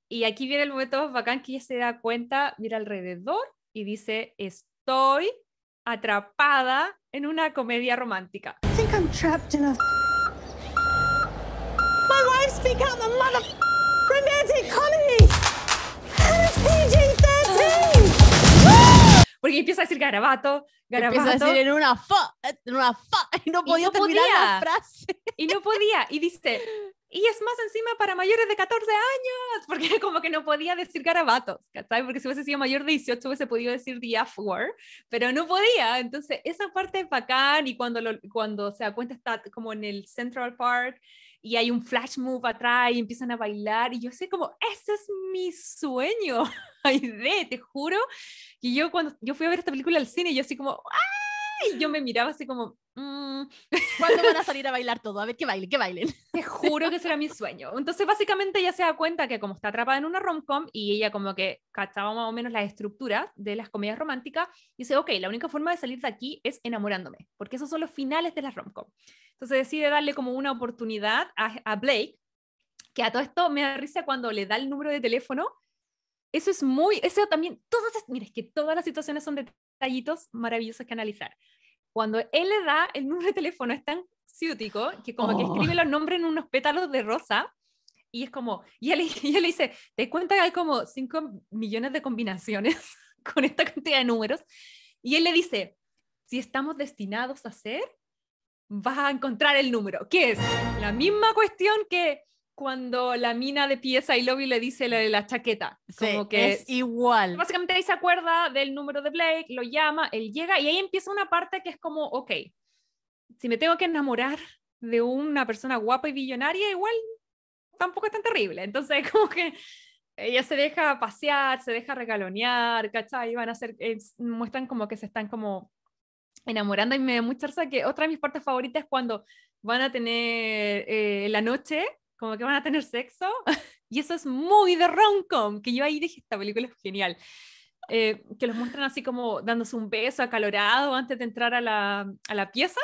Y aquí viene el momento bacán que ella se da cuenta, mira alrededor y dice, estoy atrapada en una comedia romántica. Think I'm. Porque empieza a decir garabato, Empieza a garabato. decir en una fa, en una fa, y no Y podía no terminar la podía. frase. y no podía. Y dice, y es más encima para mayores de 14 años, porque como que no podía decir garabatos, ¿cachai? Porque si hubiese sido mayor de 18 hubiese podido decir the F word, pero no podía. Entonces, esa parte es bacán y cuando, lo, cuando se da cuenta está como en el Central Park y hay un flash move atrás y empiezan a bailar y yo sé como, ese es mi sueño, Aide, te juro. Y yo cuando yo fui a ver esta película al cine, yo así como, ¡ay! Yo me miraba así como, "Mm, ¿Cuándo van a salir a bailar todo? A ver, que bailen, que bailen. te juro que ese era mi sueño. Entonces, básicamente, ella se da cuenta que como está atrapada en una rom-com y ella como que cachaba más o menos la estructura de las comedias románticas, dice, ok, la única forma de salir de aquí es enamorándome, porque esos son los finales de las rom-com. Entonces decide darle como una oportunidad a, a Blake, que a todo esto me da risa cuando le da el número de teléfono. Eso es muy, eso también, todas, mira, es que todas las situaciones son detallitos maravillosos que analizar. Cuando él le da el número de teléfono es tan ciútico que como que Oh. escribe los nombres en unos pétalos de rosa y es como, y él, y él le dice, ¿te cuenta que hay como 5 millones de combinaciones con esta cantidad de números? Y él le dice, si estamos destinados a ser, vas a encontrar el número, que es la misma cuestión que cuando la mina de PSI Lobby le dice la de la chaqueta, como que es igual. Básicamente ahí se acuerda del número de Blake, lo llama, él llega y ahí empieza una parte que es como, ok, si me tengo que enamorar de una persona guapa y billonaria, igual tampoco es tan terrible. Entonces, como que ella se deja pasear, se deja regalonear, ¿cachai? Van a hacer, es- muestran como que se están como enamorando y me da mucha risa que otra de mis partes favoritas es cuando van a tener eh, la noche, como que van a tener sexo, y eso es muy de rom-com, que yo ahí dije, esta película es genial. Eh, que los muestran así como dándose un beso acalorado antes de entrar a la, a la pieza.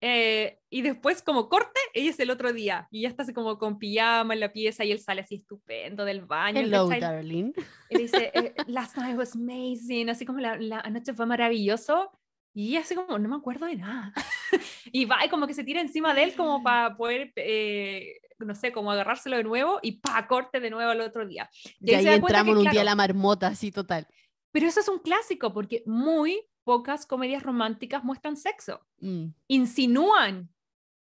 eh, y después como corte, ella es el otro día y ya está así como con pijama en la pieza y él sale así estupendo del baño. Hello, ¿cachai? darling. Y dice, eh, last night was amazing, así como la, la noche fue maravilloso. Y así como, no me acuerdo de nada. y va y como que se tira encima de él como para poder, eh, no sé, como agarrárselo de nuevo y pa, corte de nuevo al otro día. Y ahí entramos en un día a claro, la marmota, así total. Pero eso es un clásico porque muy pocas comedias románticas muestran sexo. Mm. Insinúan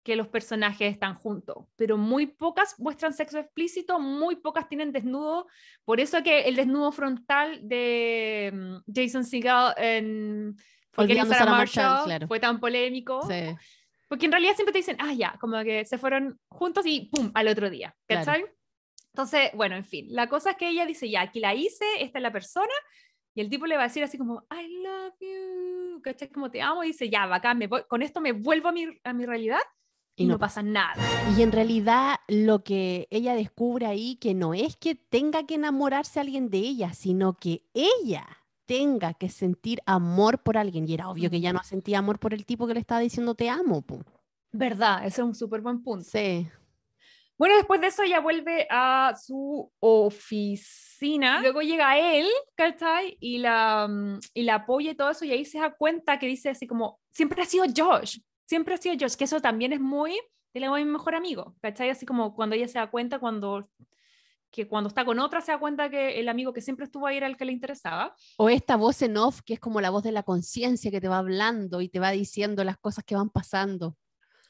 que los personajes están juntos, pero muy pocas muestran sexo explícito, muy pocas tienen desnudo. Por eso que el desnudo frontal de mm, Jason Segel en Sarah Sarah Marshall Marshall, claro. fue tan polémico. Sí. Porque en realidad siempre te dicen, ah, ya, como que se fueron juntos y pum, al otro día. Claro. ¿Cachai? Entonces, bueno, en fin, la cosa es que ella dice, ya, aquí la hice, esta es la persona, y el tipo le va a decir así como, I love you, ¿cachai? Como te amo, y dice, ya, bacán, me voy- con esto me vuelvo a mi, a mi realidad y, Y no, no pasa nada. Y en realidad lo que ella descubre ahí que no es que tenga que enamorarse a alguien de ella, sino que ella tenga que sentir amor por alguien. Y era obvio que ella no sentía amor por el tipo que le estaba diciendo te amo. po. ¿Verdad? Ese es un súper buen punto. Sí. Bueno, después de eso ella vuelve a su oficina. Luego llega él, ¿cachai? Y la, mm, y la apoya y todo eso. Y ahí se da cuenta que dice así como, siempre ha sido Josh, siempre ha sido Josh, que eso también es muy de la mi mejor amigo, ¿cachai? Así como cuando ella se da cuenta, cuando que cuando está con otra se da cuenta que el amigo que siempre estuvo ahí era el que le interesaba. O esta voz en off que es como la voz de la conciencia que te va hablando y te va diciendo las cosas que van pasando.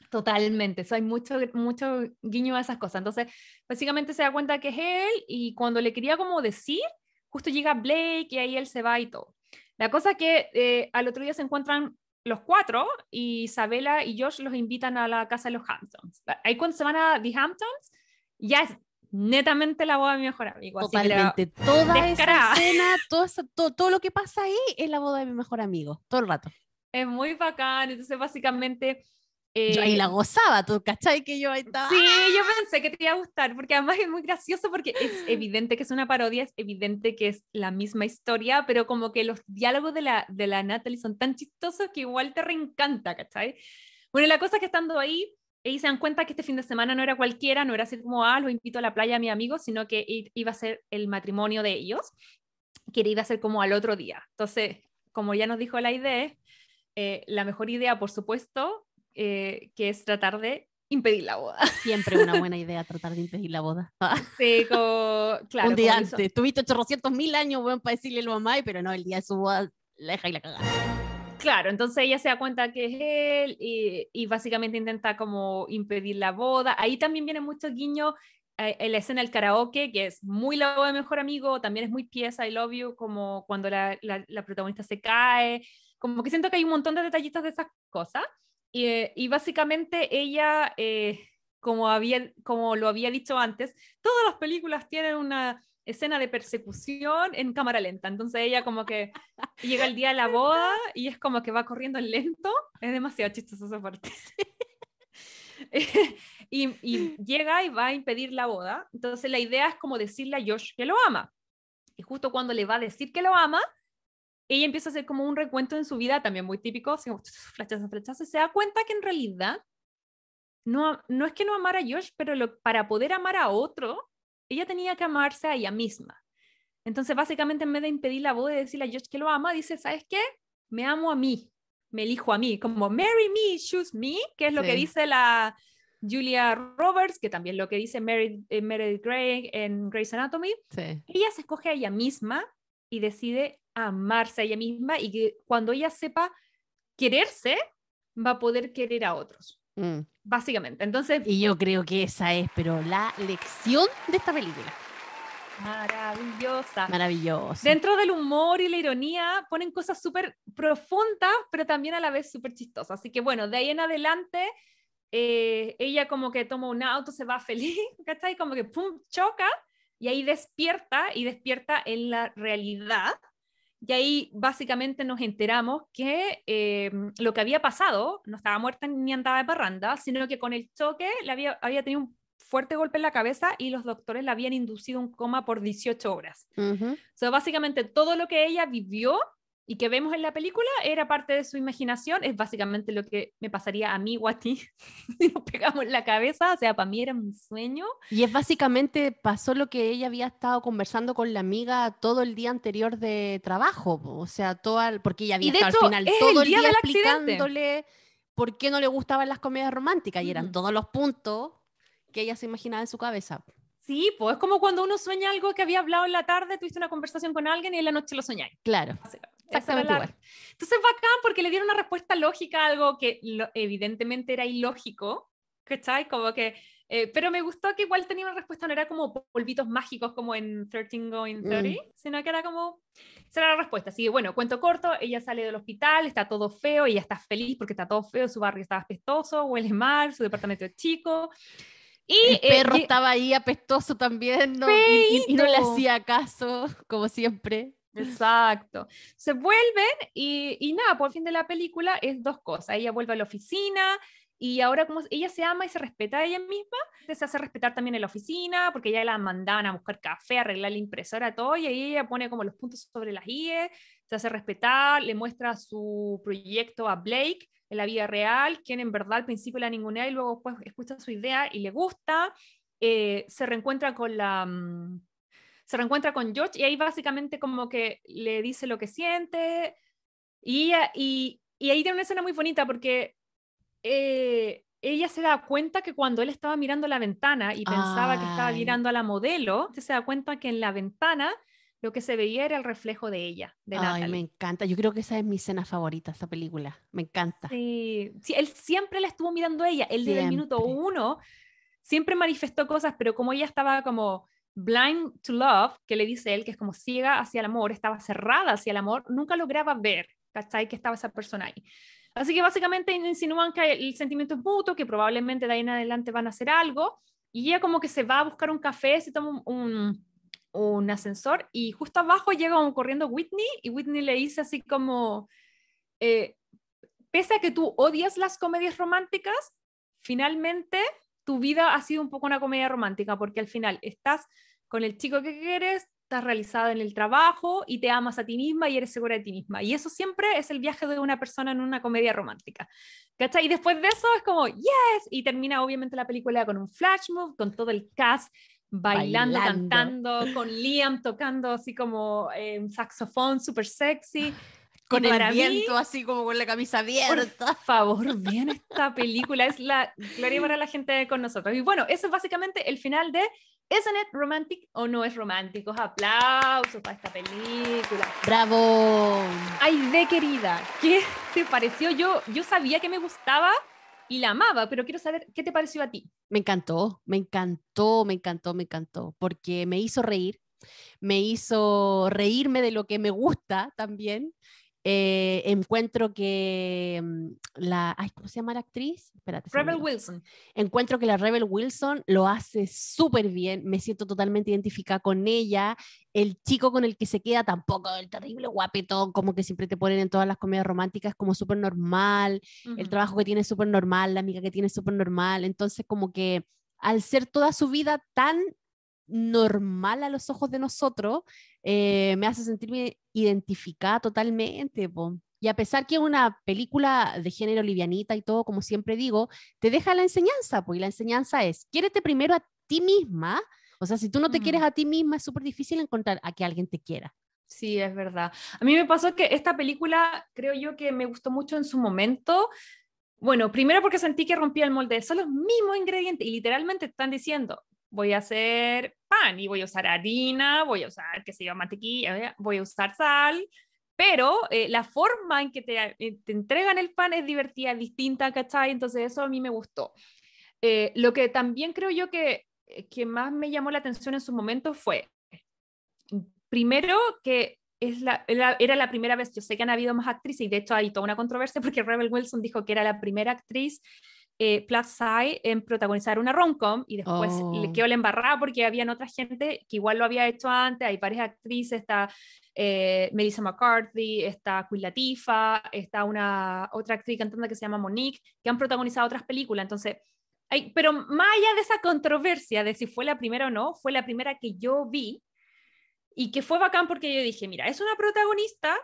Totalmente, hay mucho, mucho guiño a esas cosas. Entonces, básicamente se da cuenta que es él y cuando le quería como decir, justo llega Blake y ahí él se va y todo. La cosa es que eh, al otro día se encuentran los cuatro y Isabela y Josh los invitan a la casa de los Hamptons. Ahí cuando se van a The Hamptons, ya es netamente la boda de mi mejor amigo. así que era- Totalmente. Toda descarada. esa escena, todo, eso- todo, todo lo que pasa ahí es la boda de mi mejor amigo. Todo el rato. es muy bacán. Entonces, básicamente... Yo ahí eh, la gozaba, ¿tú cachai? Que yo ahí estaba. Sí, yo pensé que te iba a gustar, porque además es muy gracioso, porque es evidente que es una parodia, es evidente que es la misma historia, pero como que los diálogos de la, de la Natalie son tan chistosos que igual te reencanta, ¿cachai? Bueno, la cosa es que estando ahí, ellos se dan cuenta que este fin de semana no era cualquiera, no era así como, ah, los invito a la playa a mi amigo, sino que iba a ser el matrimonio de ellos, que iba a ser como al otro día. Entonces, como ya nos dijo la idea, eh, la mejor idea, por supuesto, eh, que es tratar de impedir la boda. Siempre una buena idea tratar de impedir la boda. Sí, como, claro. un día como hizo- antes. Tuviste 800 mil años, weón, para decirle a mamá, pero no, el día de su boda la deja y la caga. Claro, entonces ella se da cuenta que es él y, y básicamente intenta como impedir la boda. Ahí también viene mucho guiño eh, la escena del karaoke, que es muy la de mejor amigo, también es muy pieza, I love you, como cuando la, la- la protagonista se cae, como que siento que hay un montón de detallitos de esas cosas. Y, eh, y básicamente ella, eh, como, había, como lo había dicho antes, todas las películas tienen una escena de persecución en cámara lenta. Entonces ella como que llega el día de la boda y es como que va corriendo en lento. Es demasiado chistoso esa parte. y, y llega y va a impedir la boda. Entonces la idea es como decirle a Josh que lo ama. Y justo cuando le va a decir que lo ama, ella empieza a hacer como un recuento en su vida, también muy típico, así como flechazo, y se da cuenta que en realidad no, no es que no amara a Josh, pero lo- para poder amar a otro, ella tenía que amarse a ella misma. Entonces, básicamente, en vez de impedir la boda y decirle a Josh que lo ama, dice, ¿sabes qué? Me amo a mí, me elijo a mí, como marry me, choose me, que es lo que dice la Julia Roberts, que también lo que dice Meredith, eh, Meredith Grey en Grey's Anatomy. Sí. Ella se escoge a ella misma y decide amarse a ella misma y que cuando ella sepa quererse, va a poder querer a otros, Mm. Básicamente. Entonces, Y yo creo que esa es, pero la lección de esta película. maravillosa. Maravilloso. Dentro del humor y la ironía ponen cosas súper profundas, pero también a la vez súper chistosas. Así que bueno, de ahí en adelante, eh, ella como que toma un auto, se va feliz, ¿cachai? Como que pum, choca y ahí despierta y despierta en la realidad. Y ahí básicamente nos enteramos que eh, lo que había pasado no estaba muerta ni andaba de parranda, sino que con el choque le había, había tenido un fuerte golpe en la cabeza y los doctores le habían inducido un coma por 18 horas. Ujú. So, básicamente todo lo que ella vivió y que vemos en la película era parte de su imaginación, es básicamente lo que me pasaría a mí o a ti si nos pegamos en la cabeza, o sea, para mí era un sueño. Y es básicamente pasó lo que ella había estado conversando con la amiga todo el día anterior de trabajo, o sea, toda, porque ella había de estado hecho, al final todo el día día explicándole por qué no le gustaban las comedias románticas y eran Ujú. todos los puntos que ella se imaginaba en su cabeza. Sí, pues es como cuando uno sueña algo que había hablado en la tarde, tuviste una conversación con alguien y en la noche lo soñáis. Claro. Exactamente igual. Entonces, bacán porque le dieron una respuesta lógica a algo que lo- evidentemente era ilógico, ¿cachai? Como que, eh, pero me gustó que igual tenía una respuesta, no era como polvitos mágicos como en 13 Going 30, sino que era como, esa era la respuesta. Así que bueno, cuento corto, ella sale del hospital, está todo feo, ella está feliz porque está todo feo, su barrio está apestoso, huele mal, su departamento es chico. Y El eh, perro lle- estaba ahí apestoso también, ¿no? Y, y- y no le hacía caso, como siempre. Exacto. Se vuelven y, y nada, por fin de la película es dos cosas. Ella vuelve a la oficina y ahora como ella se ama y se respeta a ella misma, se hace respetar también en la oficina porque ya la mandaban a buscar café, arreglar la impresora, todo, y ahí ella pone como los puntos sobre las IE, se hace respetar, le muestra su proyecto a Blake en la vida real, quien en verdad al principio la ningunea y luego pues escucha su idea y le gusta, eh, se reencuentra con la... se reencuentra con George y ahí básicamente como que le dice lo que siente y, ella- y, y ahí tiene una escena muy bonita porque eh, ella se da cuenta que cuando él estaba mirando la ventana y pensaba que estaba mirando a la modelo, se da cuenta que en la ventana lo que se veía era el reflejo de ella, de Ay, Natalie. me encanta. Yo creo que esa es mi escena favorita, esa película. Me encanta. Sí, sí, él siempre la estuvo mirando a ella. Él desde el minuto uno siempre manifestó cosas, pero como ella estaba como blind to love, que le dice él, que es como ciega hacia el amor, estaba cerrada hacia el amor, nunca lograba ver, ¿cachai? Que estaba esa persona ahí. Así que básicamente insinúan que el sentimiento es mutuo, que probablemente de ahí en adelante van a hacer algo, y ella como que se va a buscar un café, se toma un, un, un ascensor, y justo abajo llega como corriendo Whitney, y Whitney le dice así como... eh, pese a que tú odias las comedias románticas, finalmente tu vida ha sido un poco una comedia romántica, porque al final estás con el chico que quieres, estás realizada en el trabajo y te amas a ti misma y eres segura de ti misma. Y eso siempre es el viaje de una persona en una comedia romántica. ¿Cachai? Y después de eso es como, yes, y termina obviamente la película con un flash move, con todo el cast bailando, Bailando. cantando, con Liam tocando así como eh, un saxofón súper sexy. Con Y el para mí- viento, así como con la camisa Por abierta. favor, vean esta película, es la gloria para la gente con nosotros. Y bueno, eso es básicamente el final de ¿Isn't it romantic o no es romántico? Aplausos para esta película. ¡Bravo! Ay, de querida, ¿qué te pareció? Yo, yo sabía que me gustaba y la amaba, pero quiero saber qué te pareció a ti. Me encantó, me encantó, me encantó, me encantó, porque me hizo reír, me hizo reírme de lo que me gusta también. Eh, encuentro que mm, la, ay, ¿cómo se llama la actriz? Espérate. Rebel. Wilson. Encuentro que la Rebel Wilson lo hace súper bien, me siento totalmente identificada con ella. El chico con el que se queda tampoco, el terrible guapetón, como que siempre te ponen en todas las comedias románticas, como súper normal el Ujú. trabajo que tiene es súper normal, la amiga que tiene es súper normal. Entonces, como que al ser toda su vida tan normal a los ojos de nosotros, eh, me hace sentirme identificada totalmente. po. Y a pesar que es una película de género livianita y todo, como siempre digo, te deja la enseñanza, pues, y la enseñanza es, quiérete primero a ti misma. O sea, si tú no te Ujú. quieres a ti misma, es súper difícil encontrar a que alguien te quiera. Sí, es verdad. A mí me pasó que esta película creo yo que me gustó mucho en su momento. Bueno, primero porque sentí que rompía el molde. Son los mismos ingredientes y literalmente están diciendo, voy a hacer pan y voy a usar harina, voy a usar, qué sé yo, mantequilla, ¿eh? voy a usar sal, pero eh, la forma en que te, eh, te entregan el pan es divertida, es distinta, ¿cachai? Entonces eso a mí me gustó. Eh, lo que también creo yo que, eh, que más me llamó la atención en su momento fue primero que es la, era, era la primera vez, yo sé que han habido más actrices y de hecho hay toda una controversia porque Rebel Wilson dijo que era la primera actriz eh, plus size en protagonizar una rom-com y después Oh. le quedó la embarrada porque habían otra gente que igual lo había hecho antes, hay varias actrices, está eh, Melissa McCarthy, está Queen Latifah, está una otra actriz cantante que se llama Monique, que han protagonizado otras películas, entonces hay, pero más allá de esa controversia de si fue la primera o no, fue la primera que yo vi y que fue bacán porque yo dije, mira, es una protagonista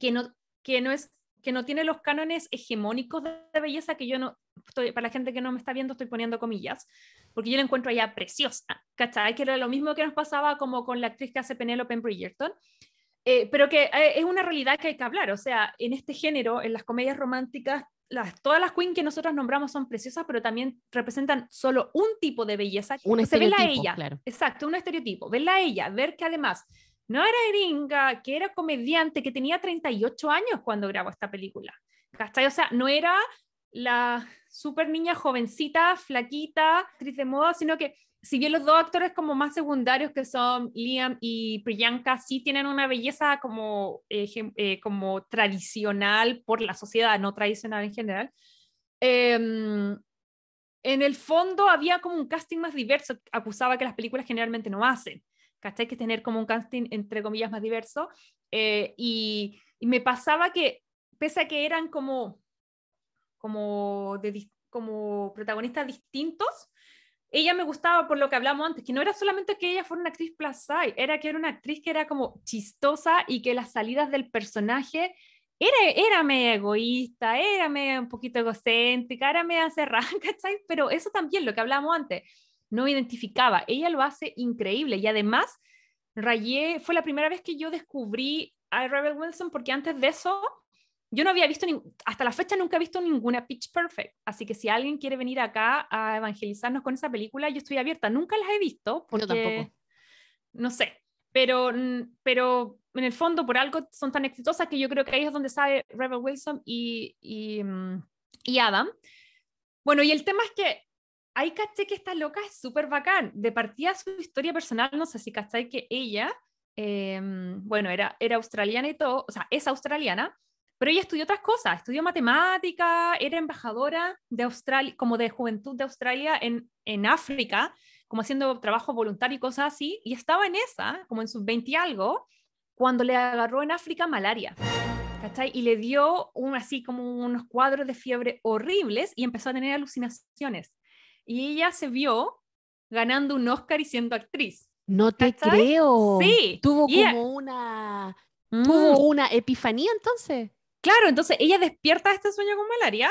que no, que no es que no tiene los cánones hegemónicos de belleza que yo no, estoy, para la gente que no me está viendo estoy poniendo comillas, porque yo la encuentro allá preciosa, ¿cachai? Que era lo mismo que nos pasaba como con la actriz que hace Penelope en Bridgerton, eh, pero que eh, es una realidad que hay que hablar, o sea, en este género, en las comedias románticas, las, todas las queens que nosotros nombramos son preciosas, pero también representan solo un tipo de belleza. Un se ve a estereotipo, ella. claro. Exacto, un estereotipo. Verla a ella, ver que además no era gringa, que era comediante, que tenía 38 años cuando grabó esta película. ¿Cachai? O sea, no era la super niña jovencita, flaquita, actriz de moda, sino que si bien los dos actores como más secundarios que son Liam y Priyanka sí tienen una belleza como, eh, como tradicional por la sociedad, no tradicional en general, em, en el fondo había como un casting más diverso, acusaba que las películas generalmente no hacen. ¿Cachai? Que tener como un casting, entre comillas, más diverso. eh, y, y me pasaba que, pese a que eran como, como, de, como protagonistas distintos, ella me gustaba por lo que hablamos antes, que no era solamente que ella fuera una actriz plus size, era que era una actriz que era como chistosa y que las salidas del personaje era, era medio egoísta, era medio un poquito egocéntrica, era medio cerrada, ¿cachai? Pero eso también, lo que hablábamos antes, no me identificaba. Ella lo hace increíble y además, Rayé fue la primera vez que yo descubrí a Rebel Wilson porque antes de eso yo no había visto, ni- hasta la fecha nunca he visto ninguna Pitch Perfect, así que si alguien quiere venir acá a evangelizarnos con esa película, yo estoy abierta. Nunca las he visto porque tampoco. no sé, pero, pero en el fondo por algo son tan exitosas que yo creo que ahí es donde sale Rebel Wilson y, y, mm, y Adam. Bueno, y el tema es que ahí caché que esta loca es súper bacán. De partida su historia personal, no sé si cachai que ella, em, bueno, era, era australiana y todo, o sea, es australiana, pero ella estudió otras cosas, estudió matemática, era embajadora de Australia, como de juventud de Australia en, en África, como haciendo trabajo voluntario y cosas así, y estaba en esa, como en sus 20 y algo, cuando le agarró en África malaria. ¿Cachai? Y le dio un, así como unos cuadros de fiebre horribles y empezó a tener alucinaciones. Y ella se vio ganando un Oscar y siendo actriz. No te ¿Cachai? creo. Sí, Tuvo como una, Mm. tuvo una epifanía entonces. Claro, entonces ella despierta de este sueño con malaria,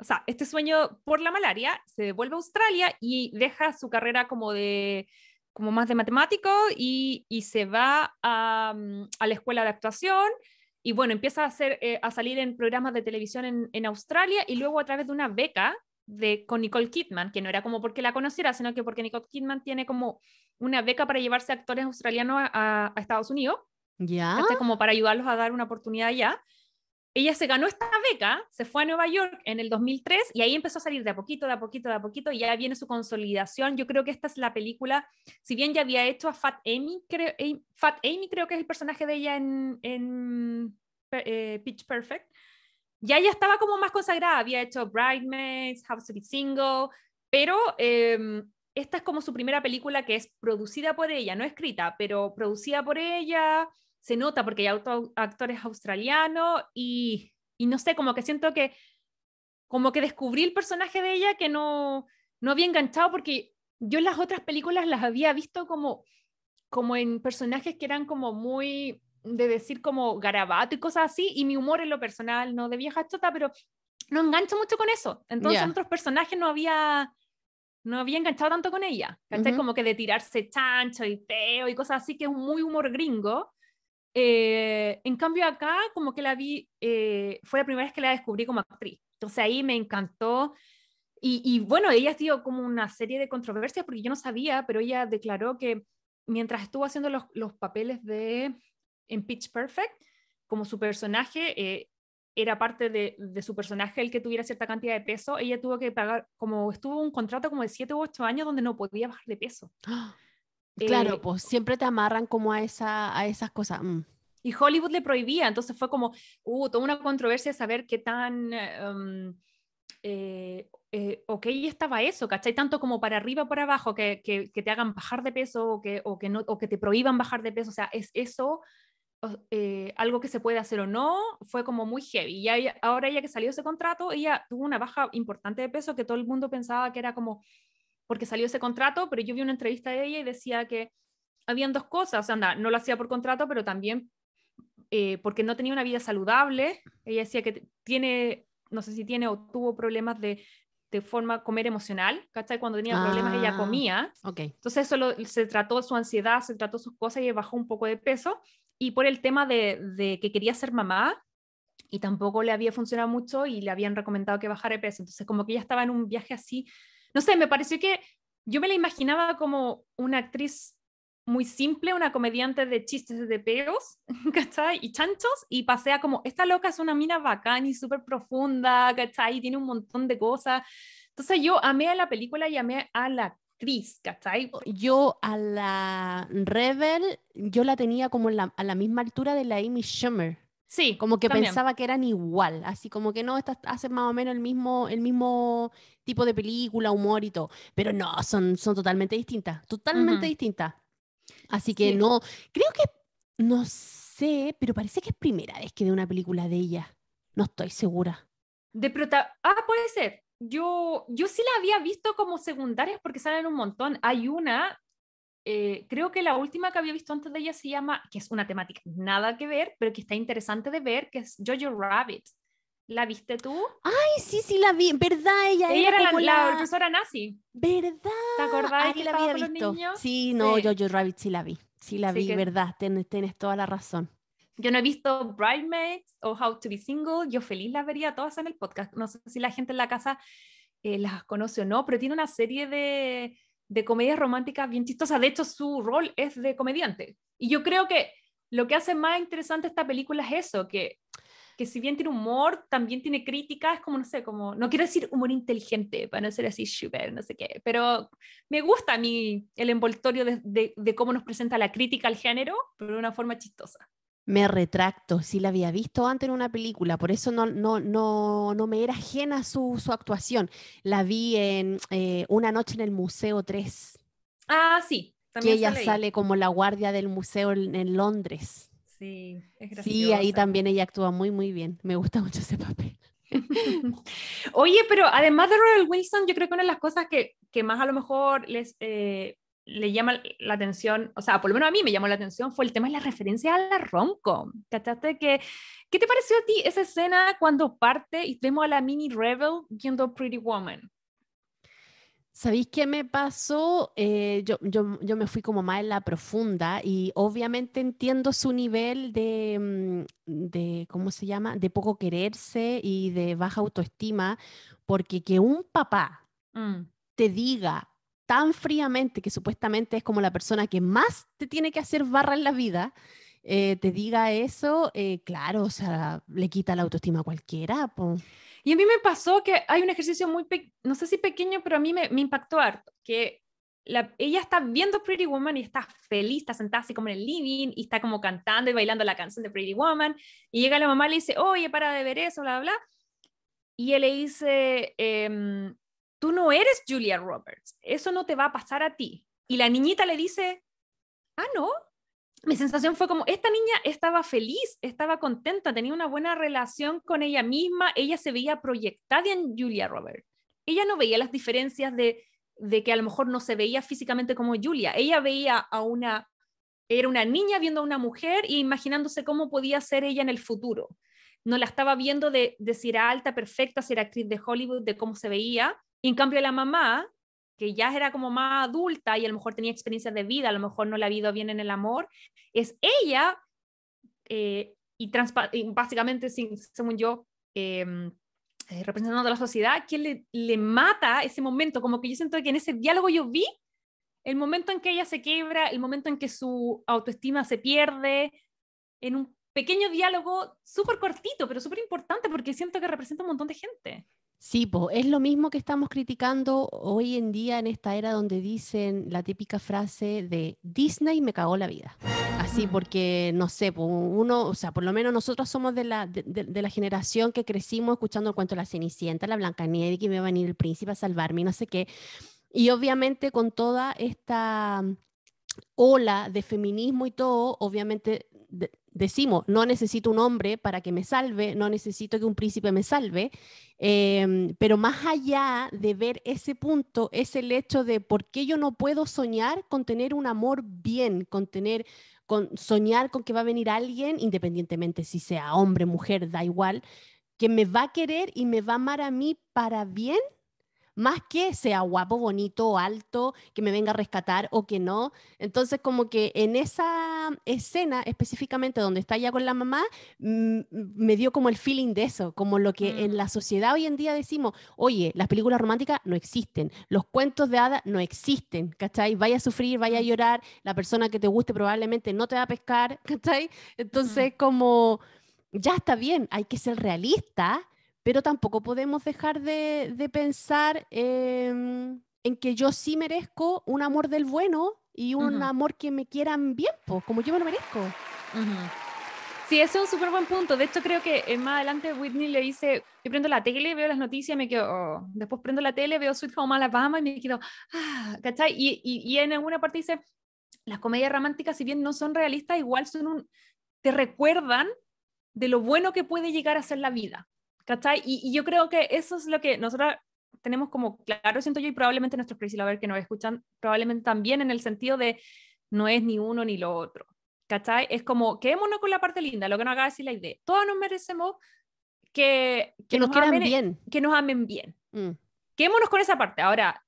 o sea, este sueño por la malaria, se devuelve a Australia y deja su carrera como de como más de matemático y, y se va a, mm, a la escuela de actuación y bueno, empieza a, hacer, eh, a salir en programas de televisión en, en Australia y luego a través de una beca de, con Nicole Kidman, que no era como porque la conociera, sino que porque Nicole Kidman tiene como una beca para llevarse actores australianos a, a Estados Unidos. Ya. ¿cachai? Como para ayudarlos a dar una oportunidad allá. Ella se ganó esta beca, se fue a Nueva York en el 2003 y ahí empezó a salir de a poquito, de a poquito, de a poquito, y ya viene su consolidación. Yo creo que esta es la película, si bien ya había hecho a Fat Amy, creo, Fat Amy creo que es el personaje de ella en, en eh, Pitch Perfect, ya ella estaba como más consagrada, había hecho Bridesmaids, How to Be Single, pero eh, esta es como su primera película que es producida por ella, no escrita, pero producida por ella, se nota porque hay auto- actores australianos y, y no sé, como que siento que como que descubrí el personaje de ella que no, no había enganchado porque yo las otras películas las había visto como, como en personajes que eran como muy de decir como garabato y cosas así y mi humor en lo personal no de vieja chota pero no engancho mucho con eso entonces en otros personajes no había no había enganchado tanto con ella ¿cachai? Como que de tirarse chancho y feo y cosas así que es muy humor gringo eh, en cambio acá como que la vi, eh, fue la primera vez que la descubrí como actriz. Entonces ahí me encantó. Y, y bueno, ella ha sido como una serie de controversias porque yo no sabía, pero ella declaró que mientras estuvo haciendo los, los papeles de en Pitch Perfect, como su personaje eh, era parte de, de su personaje el que tuviera cierta cantidad de peso, ella tuvo que pagar, como estuvo un contrato como de 7 u 8 años donde no podía bajar de peso. Claro, Eh, pues siempre te amarran como a, esa, a esas cosas. mm. Y Hollywood le prohibía, entonces fue como, uh, toda una controversia de saber qué tan, um, eh, eh, ok estaba eso, ¿cachai? Tanto como para arriba o para abajo, que, que, que te hagan bajar de peso o que, o, que no, o que te prohíban bajar de peso, o sea, es eso eh, algo que se puede hacer o no, fue como muy heavy. Y ella- ahora ella que salió ese contrato, ella tuvo una baja importante de peso que todo el mundo pensaba que era como porque salió ese contrato, pero yo vi una entrevista de ella y decía que habían dos cosas, o sea, anda, no lo hacía por contrato, pero también eh, porque no tenía una vida saludable. Ella decía que tiene, no sé si tiene o tuvo problemas de, de forma comer emocional, ¿cachai? Cuando tenía problemas ella Ah. comía. Ok. Entonces eso lo- se trató su ansiedad, se trató sus cosas y bajó un poco de peso. Y por el tema de, de que quería ser mamá, y tampoco le había funcionado mucho y le habían recomendado que bajara de peso. Entonces, como que ella estaba en un viaje así, no sé, me pareció que yo me la imaginaba como una actriz muy simple, una comediante de chistes de peos, ¿cachai? Y chanchos, y pasea como, esta loca es una mina bacán y súper profunda, ¿cachai? Y tiene un montón de cosas. Entonces yo amé a la película y amé a la actriz, ¿cachai? Yo a la Rebel, yo la tenía como la, a la misma altura de la Amy Schumer. Sí, Como que también. pensaba que eran igual, así como que no, estas hacen más o menos el mismo, el mismo tipo de película, humor y todo, pero no, son, son totalmente distintas, totalmente distintas. Así que Sí. no, creo que, no sé, pero parece que es primera vez que veo una película de ella, no estoy segura. De prota ah, puede ser. Yo, yo sí la había visto como secundarias porque salen un montón. Hay una, eh, creo que la última que había visto antes de ella se llama, que es una temática nada que ver, pero que está interesante de ver, que es Jojo Rabbit. ¿La viste tú? Ay, sí, sí la vi, ¿verdad? Ella, Ella era la, la la- profesora nazi. ¿Verdad? ¿Te acordás que la había visto. Sí, no, Sí. Jojo Rabbit sí la vi, sí la Sí, vi, que- ¿verdad? Tienes, tienes toda la razón. Yo no he visto Bridesmaids o How to be Single. Yo feliz las vería todas en el podcast. No sé si la gente en la casa eh, las conoce o no, pero tiene una serie de, de comedias románticas bien chistosas. De hecho, su rol es de comediante. Y yo creo que lo que hace más interesante esta película es eso, que, que si bien tiene humor, también tiene crítica, es como, no sé, como, no quiero decir humor inteligente, para no ser así super, no sé qué, pero me gusta a mí el envoltorio de, de- de cómo nos presenta la crítica al género, pero de una forma chistosa. Me retracto, sí la había visto antes en una película, por eso no, no, no, no me era ajena su, su actuación. La vi en eh, Una noche en el Museo 3, Ah, sí. que ella sale como la guardia del museo en, en Londres. Sí, es Sí, ahí graciosa. también ella actúa muy, muy bien. Me gusta mucho ese papel. Oye, pero además de Rebel Wilson, yo creo que una de las cosas que, que más a lo mejor les eh, le llama la atención, o sea, por lo menos a mí me llamó la atención, fue el tema de la referencia a la rom-com. ¿Cachaste? Que, ¿Qué te pareció a ti esa escena cuando parte y vemos a la mini Rebel viendo Pretty Woman? ¿Sabéis qué me pasó? Eh, yo, yo, yo me fui como más en la profunda y obviamente entiendo su nivel de, mm, de, ¿cómo se llama? De poco quererse y de baja autoestima, porque que un papá Mm, te diga tan fríamente que supuestamente es como la persona que más te tiene que hacer barra en la vida, eh, te diga eso, eh, claro, o sea, le quita la autoestima a cualquiera. po. Y a mí me pasó que hay un ejercicio muy, no sé si pequeño, pero a mí me, me impactó harto, que la- ella está viendo Pretty Woman y está feliz, está sentada así como en el living y está como cantando y bailando la canción de Pretty Woman y llega la mamá y le dice, oye, para de ver eso, bla, bla, bla. Y él le dice, em, tú no eres Julia Roberts, eso no te va a pasar a ti. Y la niñita le dice, ah, no. Mi sensación fue como, esta niña estaba feliz, estaba contenta, tenía una buena relación con ella misma, ella se veía proyectada en Julia Roberts. Ella no veía las diferencias de, de que a lo mejor no se veía físicamente como Julia, ella veía a una, era una niña viendo a una mujer e imaginándose cómo podía ser ella en el futuro. No la estaba viendo de, de si era alta, perfecta, si era actriz de Hollywood, de cómo se veía. Y en cambio la mamá, que ya era como más adulta y a lo mejor tenía experiencias de vida, a lo mejor no le ha ido bien en el amor, es ella, eh, y, y básicamente, sin- según yo, eh, eh, representando a la sociedad, quien le, le mata ese momento, como que yo siento que en ese diálogo yo vi el momento en que ella se quiebra, el momento en que su autoestima se pierde, en un pequeño diálogo súper cortito, pero súper importante porque siento que representa un montón de gente. Sí, po, es lo mismo que estamos criticando hoy en día en esta era donde dicen la típica frase de Disney me cagó la vida. Así Mm. porque, no sé, po, uno, o sea, por lo menos nosotros somos de la, de, de- de la generación que crecimos escuchando el cuento de la Cenicienta, la Blancanieves, que iba a venir el príncipe a salvarme y no sé qué. Y obviamente con toda esta ola de feminismo y todo, obviamente de- decimos, no necesito un hombre para que me salve, no necesito que un príncipe me salve, Em, pero más allá de ver ese punto, es el hecho de por qué yo no puedo soñar con tener un amor bien, con tener, con soñar con que va a venir alguien, independientemente si sea hombre, mujer, da igual, que me va a querer y me va a amar a mí para bien, más que sea guapo, bonito, alto, que me venga a rescatar o que no. Entonces, como que en esa escena específicamente donde está ya con la mamá, mm, me dio como el feeling de eso, como lo que en Mm. la sociedad hoy en día decimos, oye, las películas románticas no existen, los cuentos de hadas no existen, ¿cachai? Vaya a sufrir, vaya a Mm. llorar, la persona que te guste probablemente no te va a pescar, ¿cachai? Entonces, como ya está bien, hay que ser realista, pero tampoco podemos dejar de, de pensar em, en que yo sí merezco un amor del bueno y un Ujú. amor que me quieran bien, pues, como yo me lo merezco. Ujú. Sí, ese es un súper buen punto. De hecho, creo que eh, más adelante Whitney le dice, yo prendo la tele, veo las noticias, me quedo, oh. después prendo la tele, veo Sweet Home Alabama y me quedo, ah, ¿cachai? Y, y, y en alguna parte dice, las comedias románticas, si bien no son realistas, igual son un, te recuerdan de lo bueno que puede llegar a ser la vida, ¿cachai? Y, y yo creo que eso es lo que nosotros tenemos como claro, siento yo, y probablemente nuestros Crazy Lover que nos escuchan, probablemente también en el sentido de no es ni uno ni lo otro. ¿Cachai? Es como, quedémonos con la parte linda, lo que nos de decir la idea. Todos nos merecemos que, Que nos quieran amen, bien. Que nos amen bien. Mm. Quedémonos con esa parte. Ahora,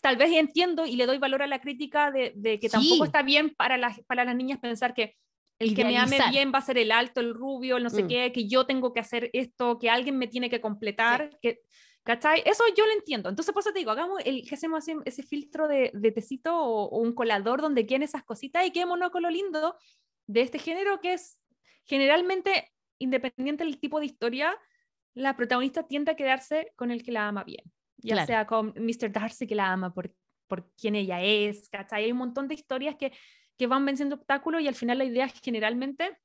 tal vez entiendo y le doy valor a la crítica de, de que tampoco Sí. está bien para las, para las niñas pensar que el que me ame Idealizar. bien va a ser el alto, el rubio, el no sé Mm. qué, que yo tengo que hacer esto, que alguien me tiene que completar, que, ¿cachai? Eso yo lo entiendo. Entonces, por eso te digo, hagamos el, que hacemos ese filtro de, de tecito o, o un colador donde queden esas cositas y quedémonos con lo lindo de este género que es generalmente, independiente del tipo de historia, la protagonista tiende a quedarse con el que la ama bien. Ya Claro. sea con Mr. Darcy que la ama por, por quien ella es, ¿cachai? Hay un montón de historias que, que van venciendo obstáculos y al final la idea generalmente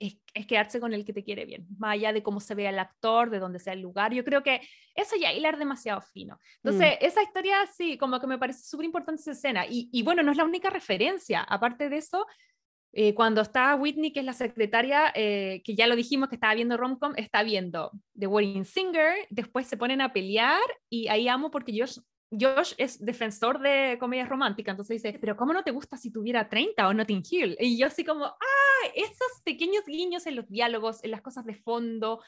es, es quedarse con el que te quiere bien, más allá de cómo se vea el actor, de dónde sea el lugar. Yo creo que eso ya hilar demasiado fino. Entonces, esa historia sí, como que me parece súper importante esa escena. Y, y bueno, no es la única referencia. Aparte de eso, eh, cuando está Whitney, que es la secretaria, eh, que ya lo dijimos que estaba viendo Romcom, está viendo The Wedding Singer, después se ponen a pelear y ahí amo porque Josh, Josh es defensor de comedias románticas, entonces dice, pero ¿cómo no te gusta si tuviera 30 o Notting Hill? Y yo así como, ah, esos pequeños guiños en los diálogos, en las cosas de fondo,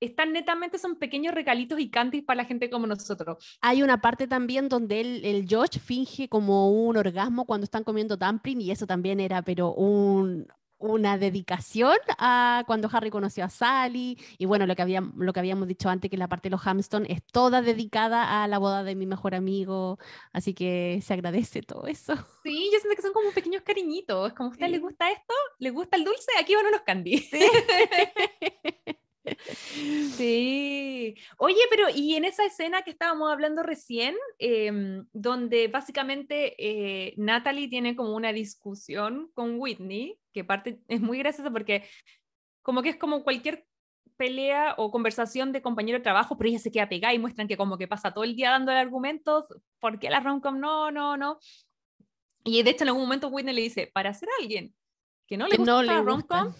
están netamente, son pequeños regalitos y cantis para la gente como nosotros. Hay una parte también donde él, el Josh finge como un orgasmo cuando están comiendo dumpling y eso también era, pero un, una dedicación a cuando Harry conoció a Sally y bueno, lo que, había, lo que habíamos dicho antes, que la parte de los Hamston es toda dedicada a la boda de mi mejor amigo, así que se agradece todo eso. Sí, yo siento que son como pequeños cariñitos, como a usted le Sí. gusta esto, le gusta el dulce, aquí van unos candy. Sí. Oye, pero y en esa escena que estábamos hablando recién, em, donde básicamente eh, Natalie tiene como una discusión con Whitney, que parte es muy graciosa porque como que es como cualquier pelea o conversación de compañero de trabajo, pero ella se queda pegada y muestran que como que pasa todo el día dándole argumentos, ¿por qué la romcom no, no, no? Y de hecho en algún momento Whitney le dice, para ser alguien que no le gusta no la rom-com.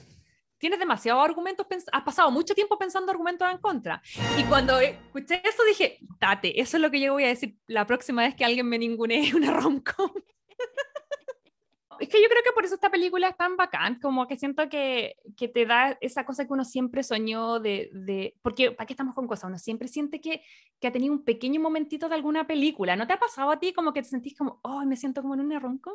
Tienes demasiados argumentos, has pasado mucho tiempo pensando argumentos en contra. Y cuando escuché eso dije, date, eso es lo que yo voy a decir la próxima vez que alguien me ningunee una rom-com. es que yo creo que por eso esta película es tan bacán, como que siento que, que te da esa cosa que uno siempre soñó de, de porque, ¿para qué estamos con cosas? Uno siempre siente que, que ha tenido un pequeño momentito de alguna película. ¿No te ha pasado a ti como que te sentís como, oh, me siento como en una rom-com?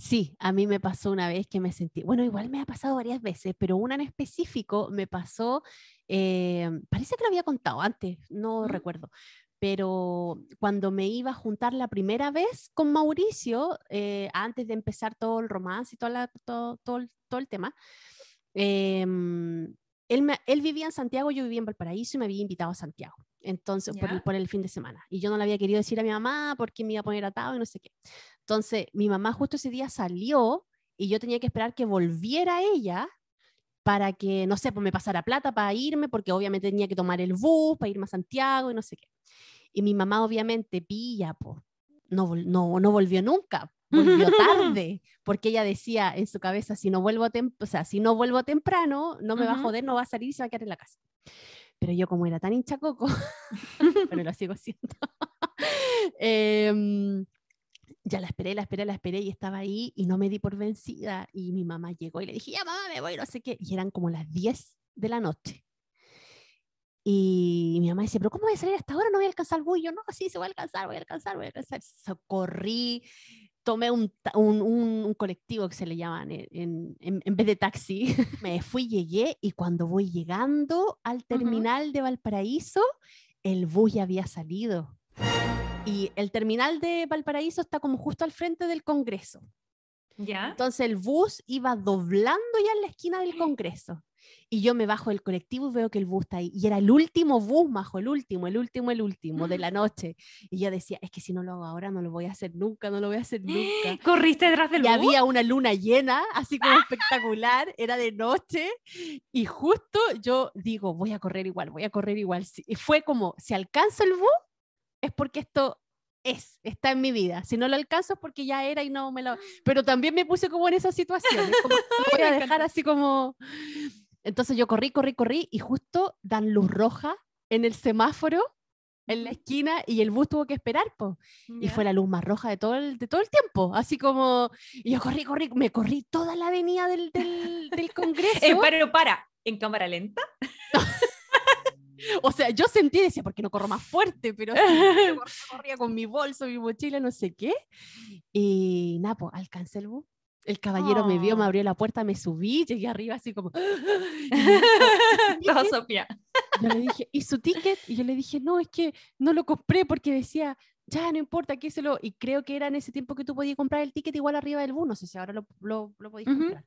Sí, a mí me pasó una vez que me sentí, bueno, igual me ha pasado varias veces, pero una en específico me pasó, eh, parece que lo había contado antes, no ¿Mm? recuerdo, pero cuando me iba a juntar la primera vez con Mauricio, eh, antes de empezar todo el romance y toda la- todo, todo, el, todo el tema, em, él, me- él vivía en Santiago, yo vivía en Valparaíso y me había invitado a Santiago. Entonces, por el, por el fin de semana. Y yo no le había querido decir a mi mamá porque me iba a poner atado y no sé qué. Entonces, mi mamá justo ese día salió y yo tenía que esperar que volviera ella para que, no sé, pues me pasara plata para irme, porque obviamente tenía que tomar el bus para irme a Santiago y no sé qué. Y mi mamá obviamente pilla, pues, no, no, no volvió nunca, volvió tarde, porque ella decía en su cabeza, si no vuelvo, o sea, si no vuelvo temprano, no me va a joder, no va a salir y se va a quedar en la casa. Pero yo como era tan hinchacoco, pero lo sigo siendo, em, ya la esperé, la esperé, la esperé y estaba ahí y no me di por vencida. Y mi mamá llegó y le dije, ya mamá, me voy, no sé qué. Y eran como las 10 de la noche. Y mi mamá dice, pero ¿cómo voy a salir hasta ahora? No voy a alcanzar el yo, no, sí, se va a alcanzar, voy a alcanzar, voy a alcanzar. So, corrí, tomé un, ta- un, un- un colectivo que se le llaman en, en- en- en vez de taxi. Me fui, llegué y cuando voy llegando al terminal de Valparaíso, el bus ya había salido. Y el terminal de Valparaíso está como justo al frente del Congreso. ¿Ya? Entonces el bus iba doblando ya en la esquina del Congreso. Y yo me bajo del colectivo y veo que el bus está ahí. Y era el último bus, majo, el último, el último, el último de la noche. Y yo decía, es que si no lo hago ahora, no lo voy a hacer nunca, no lo voy a hacer nunca. ¿Corriste detrás del Y bus? había una luna llena, así como espectacular, era de noche. Y justo yo digo, voy a correr igual, voy a correr igual. Y fue como, si alcanzo el bus, es porque esto es, está en mi vida. Si no lo alcanzo es porque ya era y no me lo... Pero también me puse como en esa situación. como, voy a dejar así como... Entonces yo corrí, corrí, corrí y justo dan luz roja en el semáforo en la esquina y el bus tuvo que esperar, po. Y fue la luz más roja de todo el, de todo el tiempo. Así como, y yo corrí, corrí, me corrí toda la avenida del, del, del Congreso. Eh, pero para, ¿en cámara lenta? O sea, yo sentí, decía, ¿por qué no corro más fuerte? Pero sí, corría con mi bolso, mi mochila, no sé qué. Y nada, pues alcancé el bus. El caballero me vio, me Oh. abrió la puerta, me subí, llegué arriba así como... Todo Sofía. yo le dije, ¿y su ticket? Y yo le dije, no, es que no lo compré porque decía, ya no importa, que se lo. Y creo que era en ese tiempo que tú podías comprar el ticket igual arriba del bus, no sé si ahora lo, lo, lo podías Ujú. comprar.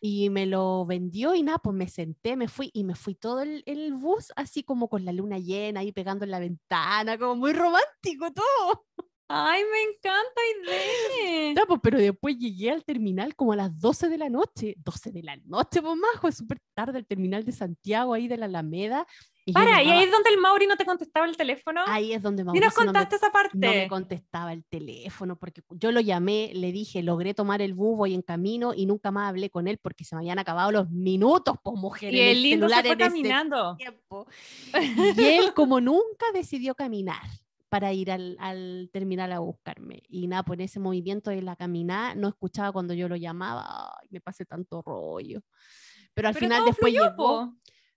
Y me lo vendió y nada, pues me senté, me fui y me fui todo el, el bus así como con la luna llena ahí pegando en la ventana, como muy romántico todo. Ay, me encanta idea. Ya, pues, pero después llegué al terminal como a las 12 de la noche. 12 de la noche, pues majo, es súper tarde el terminal de Santiago, ahí de la Alameda. Y Para, ¿y ahí es donde el Mauri no te contestaba el teléfono? ahí es donde y nos Mauricio no me- contaste esa parte. no me contestaba el teléfono porque yo lo llamé, le dije, logré tomar el bus, voy en camino y nunca más hablé con él porque se me habían acabado los minutos, pues mujer. y el lindo se fue caminando. Y él, como nunca, decidió caminar para ir al, al terminal a buscarme. Y nada, por ese movimiento de la caminada, no escuchaba cuando yo lo llamaba, ay, me pasé tanto rollo. Pero al Pero final después fluyó, llegó, po.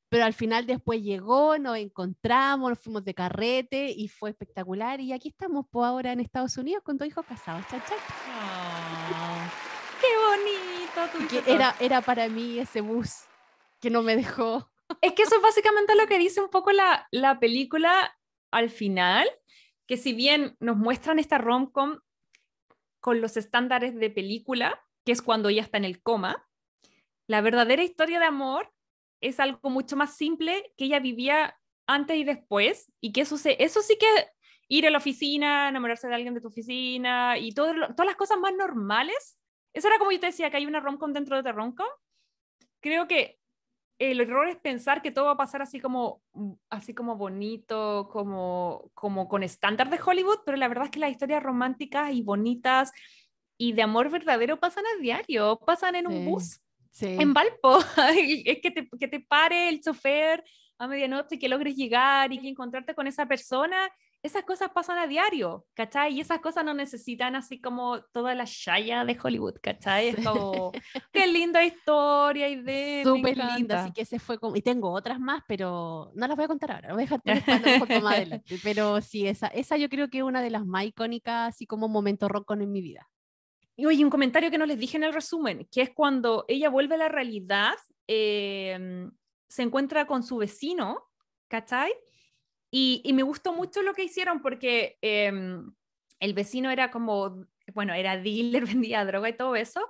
pero al final después llegó, nos encontramos, nos fuimos de carrete y fue espectacular. Y aquí estamos pues, ahora en Estados Unidos con dos hijos casados, cha, cha. Ah, qué bonito. que era, era para mí ese bus que no me dejó. Es que eso es básicamente lo que dice un poco la, la película al final, que si bien nos muestran esta rom-com con los estándares de película, que es cuando ella está en el coma, la verdadera historia de amor es algo mucho más simple que ella vivía antes y después, y que eso, eso sí que ir a la oficina, enamorarse de alguien de tu oficina y todo todas las cosas más normales, eso era como yo te decía, que hay una rom-com dentro de otra rom-com, creo que el error es pensar que todo va a pasar así como, mm, así como bonito, como, como con estándar de Hollywood, pero la verdad es que las historias románticas y bonitas y de amor verdadero pasan a diario, pasan en un bus Sí. en Valpo. es que te, que te pare el chofer a medianoche y que logres llegar y que encontrarte con esa persona. Esas cosas pasan a diario, ¿cachai? Y esas cosas no necesitan así como toda la shaya de Hollywood, ¿cachai? Es como, qué linda historia y de... Súper linda, así que se fue como... Y tengo otras más, pero no las voy a contar ahora, voy a dejar mejor para más adelante. Pero sí, esa, esa yo creo que es una de las más icónicas, así como momento rock en mi vida. Y oye, un comentario que no les dije en el resumen, que es cuando ella vuelve a la realidad, eh, se encuentra con su vecino, ¿cachai? Y, y me gustó mucho lo que hicieron porque eh, el vecino era como, bueno, era dealer, vendía droga y todo eso.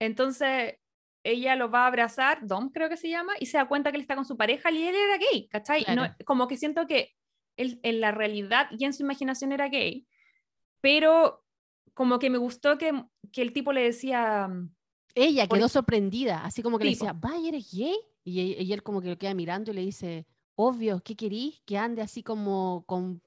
Entonces ella lo va a abrazar, Dom creo que se llama, y se da cuenta que él está con su pareja y él era gay, ¿cachai? Y no- Claro. como que siento que él en la realidad y en su imaginación era gay, pero como que me gustó que, que el tipo le decía, Ella Por- quedó sorprendida, así como que le Sí, po. decía, vaya, ¿eres gay? Y, y él como que lo queda mirando y le dice, obvio, ¿qué querís? Que ande así como con...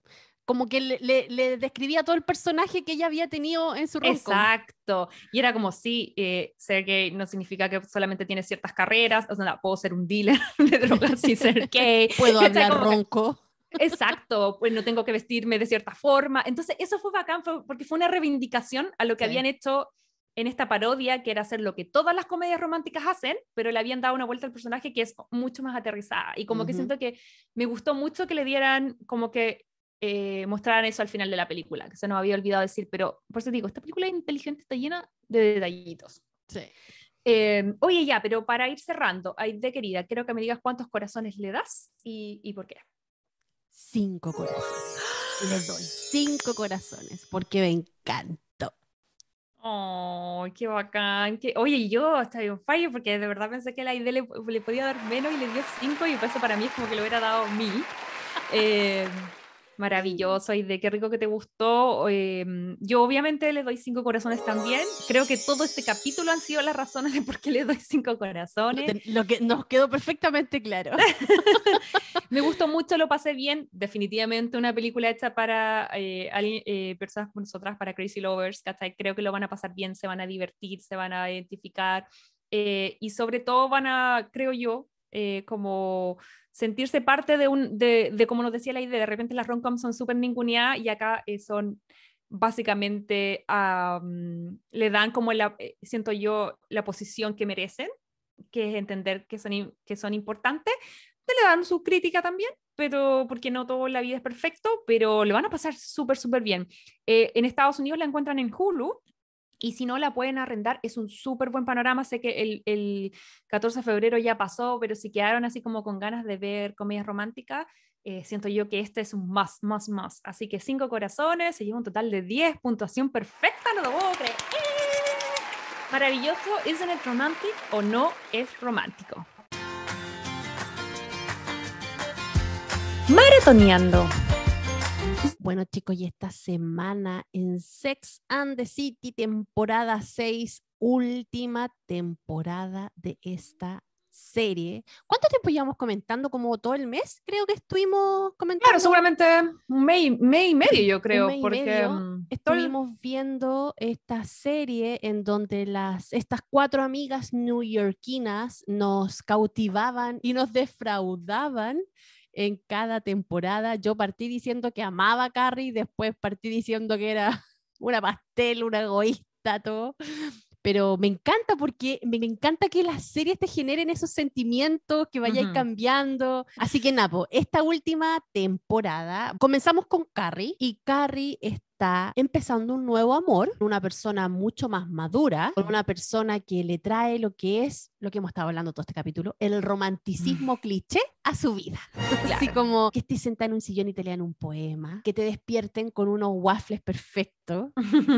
Como que le, le- le describía todo el personaje que ella había tenido en su rom-com. exacto, y era como, sí, eh, ser gay no significa que solamente tienes ciertas carreras, o sea, puedo ser un dealer de drogas sin ser gay. Puedo hablar Como ronco. Exacto, pues no tengo que vestirme de cierta forma. Entonces, eso fue bacán fue- porque fue una reivindicación a lo que Sí. habían hecho en esta parodia que era hacer lo que todas las comedias románticas hacen, pero le habían dado una vuelta al personaje que es mucho más aterrizada. Y como que Ujú. siento que me gustó mucho que le dieran, como que eh, mostraran eso al final de la película, que se nos había olvidado decir, pero por eso digo, esta película inteligente está llena de detallitos. Sí. Eh, oye, ya, pero para ir cerrando, Aide querida, quiero que me digas cuántos corazones le das y, y por qué. Cinco corazones. Le doy cinco corazones porque me encantó. ¡Oh, qué bacán! qué- Oye, yo estoy un fallo porque de verdad pensé que la Aide le, podía dar menos y le dio cinco y por para mí es como que le hubiera dado mil. Eh, maravilloso, Aide, qué rico que te gustó. Eh, yo obviamente le doy cinco corazones también. Creo que todo este capítulo han sido las razones de por qué le doy cinco corazones. Lo que nos quedó perfectamente claro. Me gustó mucho, lo pasé bien. Definitivamente una película hecha para eh, eh, personas como nosotras, para Crazy Lovers, ¿cachai? Creo que lo van a pasar bien, se van a divertir, se van a identificar eh, y sobre todo van a, creo yo, eh, como sentirse parte de un, de, de como nos decía la idea, de repente las romcoms son súper ninguneadas y acá eh, son básicamente, am, le dan como la, eh, siento yo, la posición que merecen, que es entender que son, que son importantes te le dan su crítica también, pero porque no todo en la vida es perfecto, pero le van a pasar súper, súper bien. Eh, en Estados Unidos la encuentran en Hulu. Y si no la pueden arrendar, es un súper buen panorama. Sé que el, el 14 de febrero ya pasó, pero si quedaron así como con ganas de ver comedias románticas, eh, siento yo que este es un más, más, más. Así que cinco corazones, se lleva un total de 10, puntuación perfecta, no lo puedo creer. Maravilloso, ¿isn't it romantic o no es romántico? Maratoneando. Bueno, chicos, y esta semana en Sex and the City, temporada 6, última temporada de esta serie. ¿Cuánto tiempo llevamos comentando? ¿Como todo el mes? Creo que estuvimos comentando. Claro, seguramente un mes, y- mes y medio, yo creo, mes porque medio. mm, el- Estuvimos viendo esta serie en donde las, estas cuatro amigas newyorkinas nos cautivaban y nos defraudaban en cada temporada. Yo partí diciendo que amaba a Carrie, después partí diciendo que era una pastel, una egoísta, todo. Pero me encanta porque me encanta que las series te generen esos sentimientos, que vayáis cambiando. Así que Napo, esta última temporada comenzamos con Carrie y Carrie está empezando un nuevo amor, una persona mucho más madura, con una persona que le trae lo que es, lo que hemos estado hablando todo este capítulo, el romanticismo cliché a su vida. Así Claro. como que estés sentada en un sillón y te lean un poema, que te despierten con unos waffles perfectos,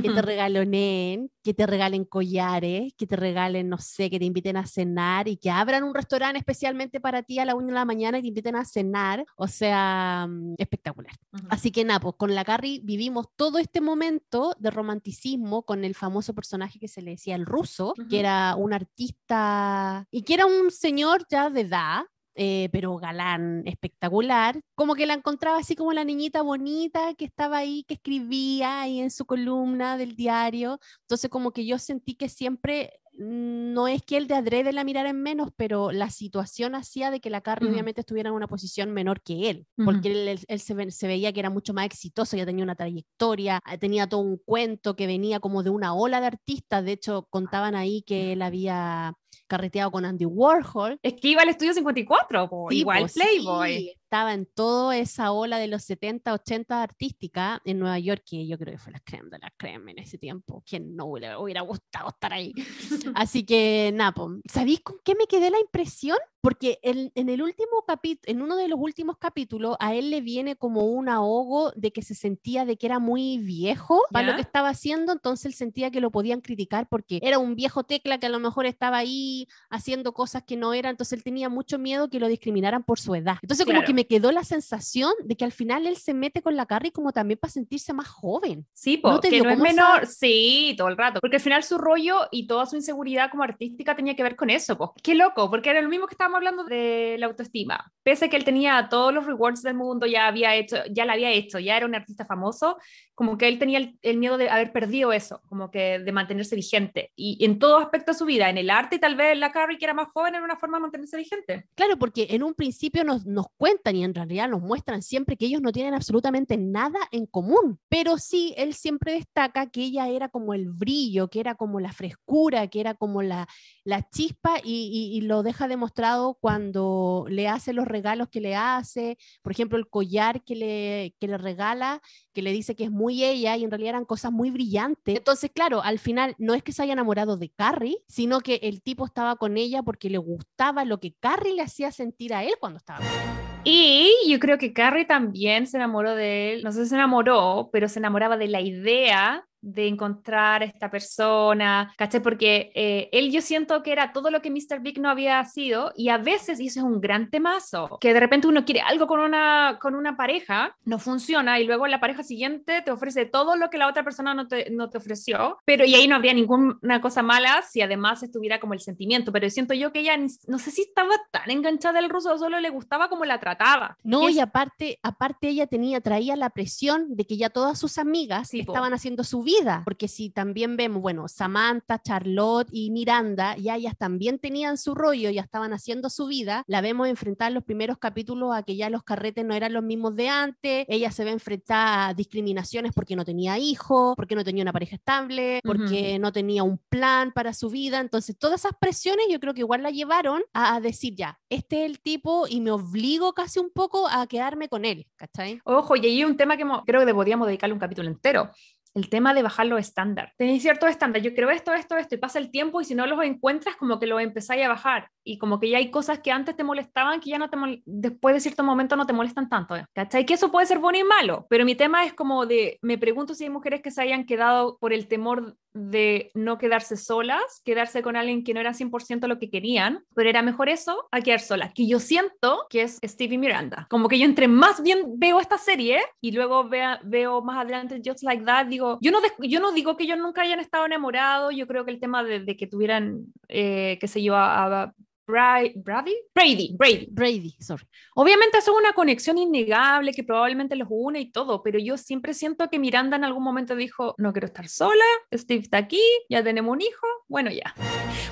que te regaloneen, que te regalen collares, que te regalen, no sé, que te inviten a cenar y que abran un restaurante especialmente para ti a la una de la mañana y te inviten a cenar. O sea, mm, espectacular. Ujú. Así que nada, pues con la Carrie vivimos todo este momento de romanticismo con el famoso personaje que se le decía el ruso, Ujú. que era un artista y que era un señor ya de edad. Eh, pero galán, espectacular, como que la encontraba así como la niñita bonita que estaba ahí, que escribía ahí en su columna del diario, entonces como que yo sentí que siempre mm, no es que él de adrede la mirara en menos, pero la situación hacía de que la Carrie Ujú. obviamente estuviera en una posición menor que él, Ujú. porque él, él- él se, ve- se veía que era mucho más exitoso, ya tenía una trayectoria, ah, tenía todo un cuento que venía como de una ola de artistas, de hecho contaban ahí que él había carreteado con Andy Warhol. Es que iba al estudio 54, po, Sí, igual po, sí, Playboy. estaba en toda esa ola de los 70, 80 artística en Nueva York, que yo creo que fue la creme de la creme en ese tiempo. ¿Quién no le hubiera gustado estar ahí? Así que, Napo, ¿sabéis con qué me quedé la impresión? Porque el- en el último capítulo, en uno de los últimos capítulos, a él le viene como un ahogo de que se sentía de que era muy viejo para lo que estaba haciendo, entonces él sentía que lo podían criticar porque era un viejo tecla que a lo mejor estaba ahí haciendo cosas que no eran, entonces él tenía mucho miedo que lo discriminaran por su edad. Entonces como Claro. que me quedó la sensación de que al final él se mete con la Carrie como también para sentirse más joven. Sí, po, ¿No no es como menor, sí, todo el rato, porque al final su rollo y toda su inseguridad como artística tenía que ver con eso, po. Qué loco, porque era lo mismo que estábamos estábamos hablando de la autoestima. Pese a que él tenía todos los rewards del mundo, ya había hecho, ya la había hecho, ya era un artista famoso, como que él tenía el, el, miedo de haber perdido eso, como que de mantenerse vigente. Y en todo aspecto de su vida, en el arte y tal vez la Carrie, que era más joven, era una forma de mantenerse vigente. Claro, porque en un principio nos, nos cuentan y en realidad nos muestran siempre que ellos no tienen absolutamente nada en común. Pero sí, él siempre destaca que ella era como el brillo, que era como la frescura, que era como la, la chispa y, y, y lo deja demostrado cuando le hace los regalos que le hace, por ejemplo, el collar que le, que le regala, que le dice que es muy ella y en realidad eran cosas muy brillantes. Entonces, claro, al final no es que se haya enamorado de Carrie, sino que el tipo estaba con ella porque le gustaba lo que Carrie le hacía sentir a él cuando estaba con ella. Y yo creo que Carrie también se enamoró de él, no sé si se enamoró, pero se enamoraba de la idea de encontrar a esta persona, ¿caché? Porque eh, él yo siento que era todo lo que Mr. Big no había sido y a veces, y eso es un gran temazo, que de repente uno quiere algo con una, con una pareja, no funciona y luego la pareja siguiente te ofrece todo lo que la otra persona no te, no te ofreció, pero y ahí no habría ninguna cosa mala si además estuviera como el sentimiento, pero siento yo que ella no sé si estaba tan enganchada del ruso solo le gustaba como la trataba. No, y, es, aparte, aparte ella tenía, traía la presión de que ya todas sus amigas Sí, po. estaban haciendo su vida, porque si también vemos, bueno, Samantha, Charlotte y Miranda, ya ellas también tenían su rollo, ya estaban haciendo su vida, la vemos enfrentar en los primeros capítulos a que ya los carretes no eran los mismos de antes, ella se ve enfrentada a discriminaciones porque no tenía hijos, porque no tenía una pareja estable, porque no tenía un plan para su vida, entonces todas esas presiones yo creo que igual la llevaron a, a decir ya, este es el tipo y me obligo casi un poco a quedarme con él, ¿cachai? Ojo, y ahí hay un tema que creo que podríamos dedicarle un capítulo entero. El tema de bajar los estándares. Tenéis ciertos estándares. Yo creo esto, esto, esto, y pasa el tiempo, y si no los encuentras, como que los empezáis a bajar. Y como que ya hay cosas que antes te molestaban que ya no te después de cierto momento no te molestan tanto. ¿Cachai? Que eso puede ser bueno y malo. Pero mi tema es como de. Me pregunto si hay mujeres que se hayan quedado por el temor de no quedarse solas, quedarse con alguien que no era 100% lo que querían, pero era mejor eso a quedar sola, que yo siento que es Stevie Miranda. Como que yo entre más bien veo esta serie y luego veo más adelante Just Like That, digo, yo no, yo no digo que ellos nunca hayan estado enamorados, yo creo que el tema de, de que tuvieran, eh, qué sé yo, a, Brady, Brady, Brady. Brady, sorry. Obviamente eso es una conexión innegable que probablemente los une y todo, pero yo siempre siento que Miranda en algún momento dijo, no quiero estar sola, Steve está aquí, ya tenemos un hijo, bueno ya.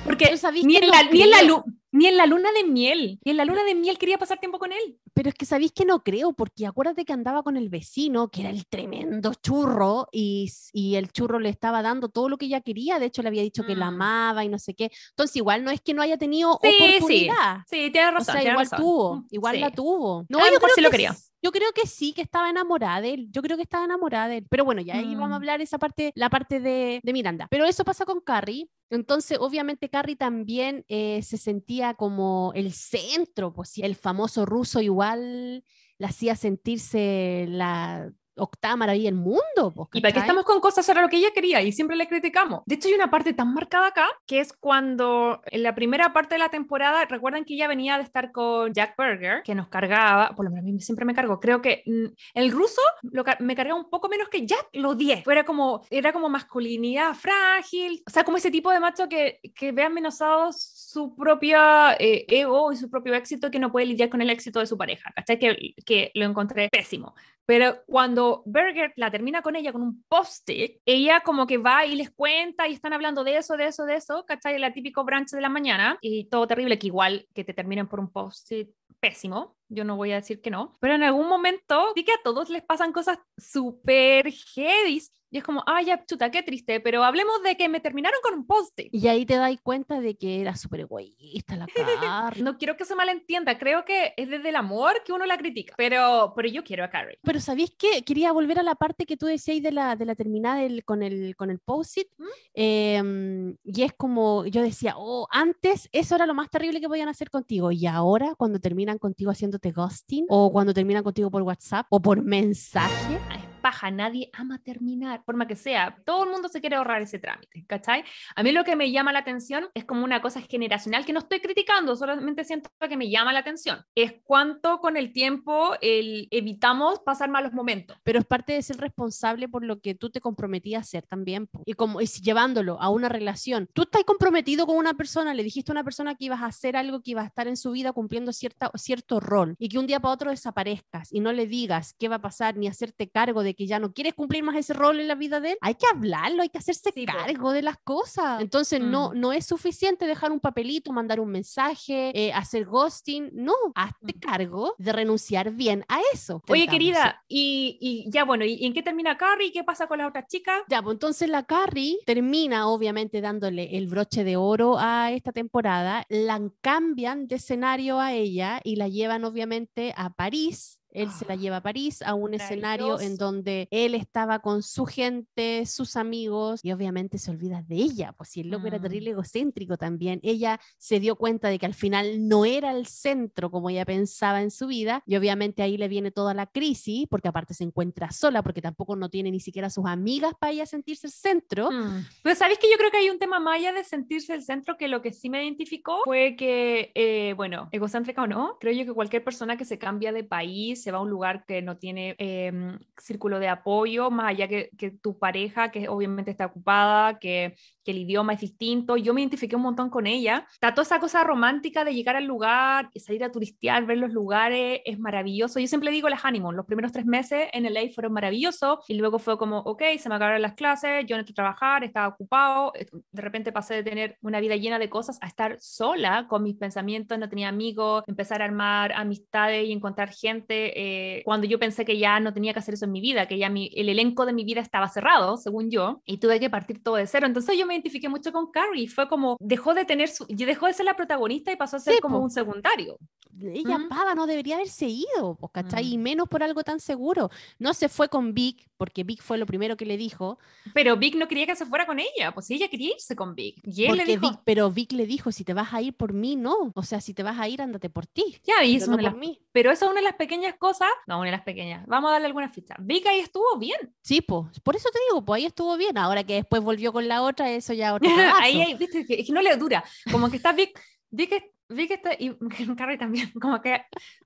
Porque Pero ¿sabéis ni en, la, ni, en la ni en la luna de miel, ni en la luna de miel quería pasar tiempo con él. Pero es que sabéis que no creo, porque acuérdate que andaba con el vecino, que era el tremendo churro, y, el churro le estaba dando todo lo que ella quería. De hecho, le había dicho que la Mm. amaba y no sé qué. Entonces, igual no es que no haya tenido Sí, sí. oportunidad. Sí, tienes O razón. sea, tienes igual razón. tuvo, Mm, igual sí. la tuvo. No, A lo yo mejor creo sí lo que quería. Yo creo que sí, que estaba enamorada de él. Yo creo que estaba enamorada de él. Pero bueno, ya ahí vamos a Mm. hablar esa parte, la parte de, de Miranda. Pero eso pasa con Carrie. Entonces, obviamente, Carrie también eh, se sentía como el centro, pues el famoso ruso igual la hacía sentirse la octava maravilla del mundo. Y para qué estamos con cosas era lo que ella quería y siempre le criticamos. De hecho, hay una parte tan marcada acá que es cuando en la primera parte de la temporada, recuerdan que ella venía de estar con Jack Berger, que nos cargaba, por lo menos a mí siempre me cargó. Creo que mm, el ruso lo me cargaba un poco menos que Jack, lo odié. Era como, era como masculinidad frágil, o sea, como ese tipo de macho que, que ve amenazado su propia eh, ego y su propio éxito que no puede lidiar con el éxito de su pareja. ¿Cachai? Que, que lo encontré pésimo. Pero cuando Berger la termina con ella con un post-it, ella como que va y les cuenta y están hablando de eso, de eso, de eso, ¿cachai? La típico brunch de la mañana y todo terrible, que igual que te terminen por un post-it pésimo, yo no voy a decir que no, pero en algún momento vi que a todos les pasan cosas súper heavy y es como, ay, ya, chuta, qué triste, pero hablemos de que me terminaron con un post-it. Y ahí te das cuenta de que era súper egoísta la Carrie. No quiero que se malentienda, creo que es desde el amor que uno la critica, pero, pero yo quiero a Carrie. Pero ¿sabéis qué? Quería volver a la parte que tú decías de la, de la terminada del- con el, con el post-it. ¿Mm? em, y es como, yo decía, oh, antes eso era lo más terrible que podían hacer contigo. Y ahora, cuando terminan contigo haciéndote ghosting, o cuando terminan contigo por WhatsApp, o por mensaje, paja, nadie ama terminar, forma que sea, todo el mundo se quiere ahorrar ese trámite, ¿cachai? A mí lo que me llama la atención es como una cosa generacional que no estoy criticando, solamente siento que me llama la atención, es cuánto con el tiempo el, evitamos pasar malos momentos. Pero es parte de ser responsable por lo que tú te comprometías a hacer también, y como y llevándolo a una relación. Tú estás comprometido con una persona, le dijiste a una persona que ibas a hacer algo que iba a estar en su vida cumpliendo cierta, cierto rol y que un día para otro desaparezcas y no le digas qué va a pasar ni hacerte cargo de que ya no quieres cumplir más ese rol en la vida de él, hay que hablarlo, hay que hacerse cargo de las cosas. Entonces no, mm. no es suficiente dejar un papelito, mandar un mensaje, eh, hacer ghosting, no, hazte mm. cargo de renunciar bien a eso. Oye, querida, y, y, ya bueno, ¿y en qué termina Carrie? ¿Qué pasa con la otra chica? Ya, pues entonces la Carrie termina obviamente dándole el broche de oro a esta temporada, la cambian de escenario a ella y la llevan obviamente a París él se la ah, lleva a París, a un escenario en donde él estaba con su gente, sus amigos, y obviamente se olvida de ella, pues si el loco era mm. terrible egocéntrico también. Ella se dio cuenta de que al final no era el centro como ella pensaba en su vida, y obviamente ahí le viene toda la crisis, porque aparte se encuentra sola, porque tampoco no tiene ni siquiera sus amigas para ella sentirse el centro. Mm. Pues sabes que yo creo que hay un tema maya de sentirse el centro que lo que sí me identificó fue que, eh, bueno, egocéntrica o no, creo yo que cualquier persona que se cambia de país, se va a un lugar que no tiene em, círculo de apoyo, más allá que, que, tu pareja, que obviamente está ocupada, que, que, el idioma es distinto. Yo me identifiqué un montón con ella. Está toda esa cosa romántica de llegar al lugar, salir a turistear, ver los lugares, es maravilloso. Yo siempre digo las honeymoon, los primeros tres meses en LA fueron maravillosos y luego fue como, ok, se me acabaron las clases, yo necesito trabajar, estaba ocupado, eh, de repente pasé de tener una vida llena de cosas a estar sola con mis pensamientos, no tenía amigos, empezar a armar amistades y encontrar gente eh, cuando yo pensé que ya no tenía que hacer eso en mi vida, que ya mi, el elenco de mi vida estaba cerrado, según yo, y tuve que partir todo de cero. Entonces yo me identifiqué mucho con Carrie, fue como, dejó de tener su, dejó de ser la protagonista y pasó a ser como un secundario. Ella, pava, no debería haberse ido, ¿cachai? Y menos por algo tan seguro. No se fue con Vic, porque Vic fue lo primero que le dijo. Pero Vic no quería que se fuera con ella, pues ella quería irse con Vic. Y él le dijo... pero Vic le dijo, si te vas a ir por mí, no. O sea, si te vas a ir, ándate por ti. Ya, y eso no por mí. Pero esa es una de las pequeñas cosas, no, una de las pequeñas, vamos a darle alguna ficha. Vic ahí estuvo bien. Sí, por eso te digo, pues ahí estuvo bien. Ahora que después volvió con la otra, eso ya otro ahí, ahí, viste, que, que no le dura. Como que está Vic, Vic vi que está, y Carrie también, como que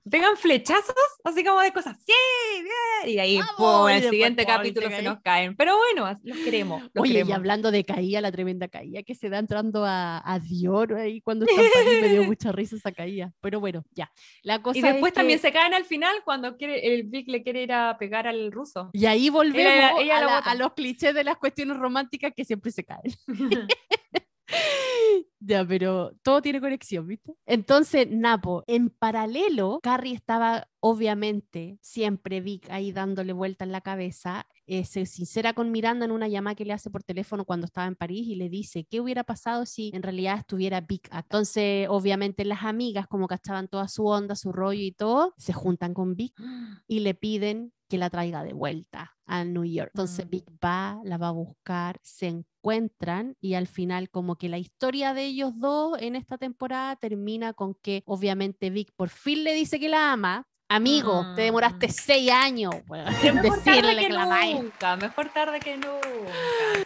pegan flechazos, así como de cosas, sí, bien, y ahí, pum, el siguiente capítulo se nos caen. Pero bueno, los queremos. Oye, y hablando de caída, la tremenda caída que se da entrando a, a Dior ahí cuando está ahí, me dio mucha risa esa caída. Pero bueno, ya. La cosa y después también se caen al final cuando quiere, el Vic le quiere ir a pegar al ruso. Y ahí volvemos a, a los clichés de las cuestiones románticas que siempre se caen. Ya, pero todo tiene conexión, ¿viste? Entonces, Napo, en paralelo, Carrie estaba obviamente siempre Vic ahí dándole vuelta en la cabeza, eh, se sincera con Miranda en una llamada que le hace por teléfono cuando estaba en París y le dice, ¿qué hubiera pasado si en realidad estuviera Vic Entonces, obviamente las amigas, como cachaban toda su onda, su rollo y todo, se juntan con Vic y le piden que la traiga de vuelta a New York. Entonces Vic mm. va, la va a buscar, se encuentran y al final como que la historia de ellos dos en esta temporada termina con que obviamente Vic por fin le dice que la ama, Amigo, te demoraste mm. seis años en decirle que, la nunca, mejor tarde que nunca.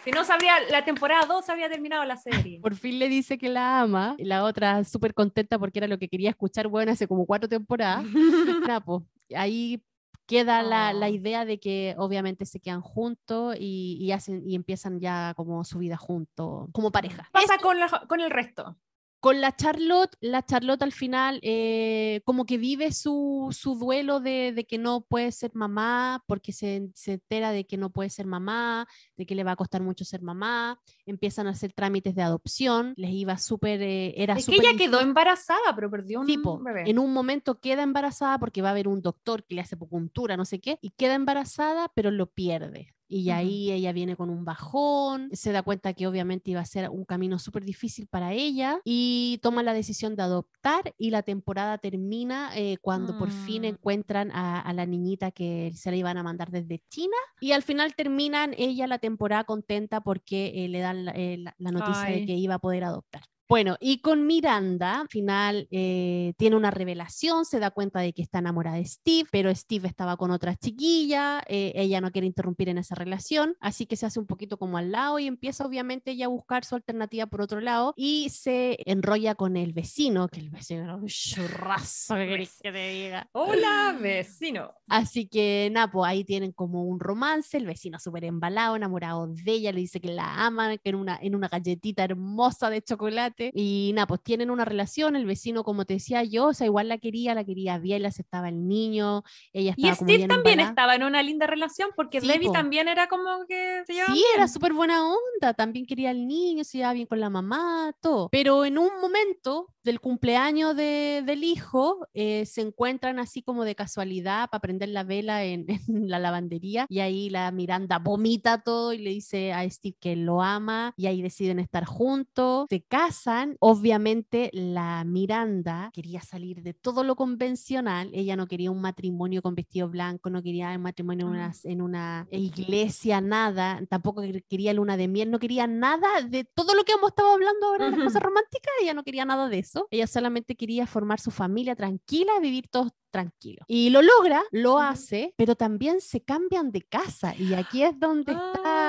Si no sabría, la temporada 2 había terminado la serie. Por fin le dice que la ama, y la otra súper contenta porque era lo que quería escuchar, bueno, hace como cuatro temporadas. ahí queda la, la, idea de que obviamente se quedan juntos y, y, hacen, y empiezan ya como su vida juntos, como pareja. Pasa con, con el resto. Con la Charlotte, la Charlotte al final eh, como que vive su, su duelo de, de, que no puede ser mamá, porque se, se, entera de que no puede ser mamá, de que le va a costar mucho ser mamá, empiezan a hacer trámites de adopción, les iba súper... Eh, era es que ella quedó embarazada, pero perdió un tipo. En un momento queda embarazada porque va a haber un doctor que le hace acupuntura, no sé qué, y queda embarazada, pero lo pierde. Y ahí ella viene con un bajón, se da cuenta que obviamente iba a ser un camino súper difícil para ella y toma la decisión de adoptar y la temporada termina eh, cuando por fin mm. encuentran a, la niñita que se la iban a mandar desde China y al final terminan ella la temporada contenta porque eh, le dan la, eh, noticia de que iba a poder adoptar. Bueno, y con Miranda, al final eh, tiene una revelación, se da cuenta de que está enamorada de Steve, pero Steve estaba con otra chiquilla, eh, ella no quiere interrumpir en esa relación, así que se hace un poquito como al lado y empieza obviamente ella a buscar su alternativa por otro lado y se enrolla con el vecino, que el vecino era un churrazo, ¿qué querés que te diga? Hola, vecino. Así que, nada, pues ahí tienen como un romance, el vecino súper embalado, enamorado de ella, le dice que la ama, que en una, en una galletita hermosa de chocolate, y nada, pues tienen una relación, el vecino, como te decía yo, o sea, igual la quería, la quería bien, le aceptaba el niño, ella Y estaba como Steve bien también embalada. estaba en una linda relación porque Sí, Debbie po. también era como que se Sí, era bien. súper buena onda, también quería al niño, se llevaba bien con la mamá, todo. Pero en un momento del cumpleaños de- del hijo, eh, se encuentran así como de casualidad para prender la vela en, en la lavandería y ahí la Miranda vomita todo y le dice a Steve que lo ama y ahí deciden estar juntos, se casan. Obviamente la Miranda quería salir de todo lo convencional, ella no quería un matrimonio con vestido blanco, no quería un matrimonio en una, en una iglesia, nada, tampoco quer- quería luna de miel, no quería nada de todo lo que hemos estado hablando ahora de las cosas románticas, ella no quería nada de eso, ella solamente quería formar su familia tranquila, vivir todos tranquilos. Y lo logra, lo Ujú. hace, pero también se cambian de casa y aquí es donde está Ah.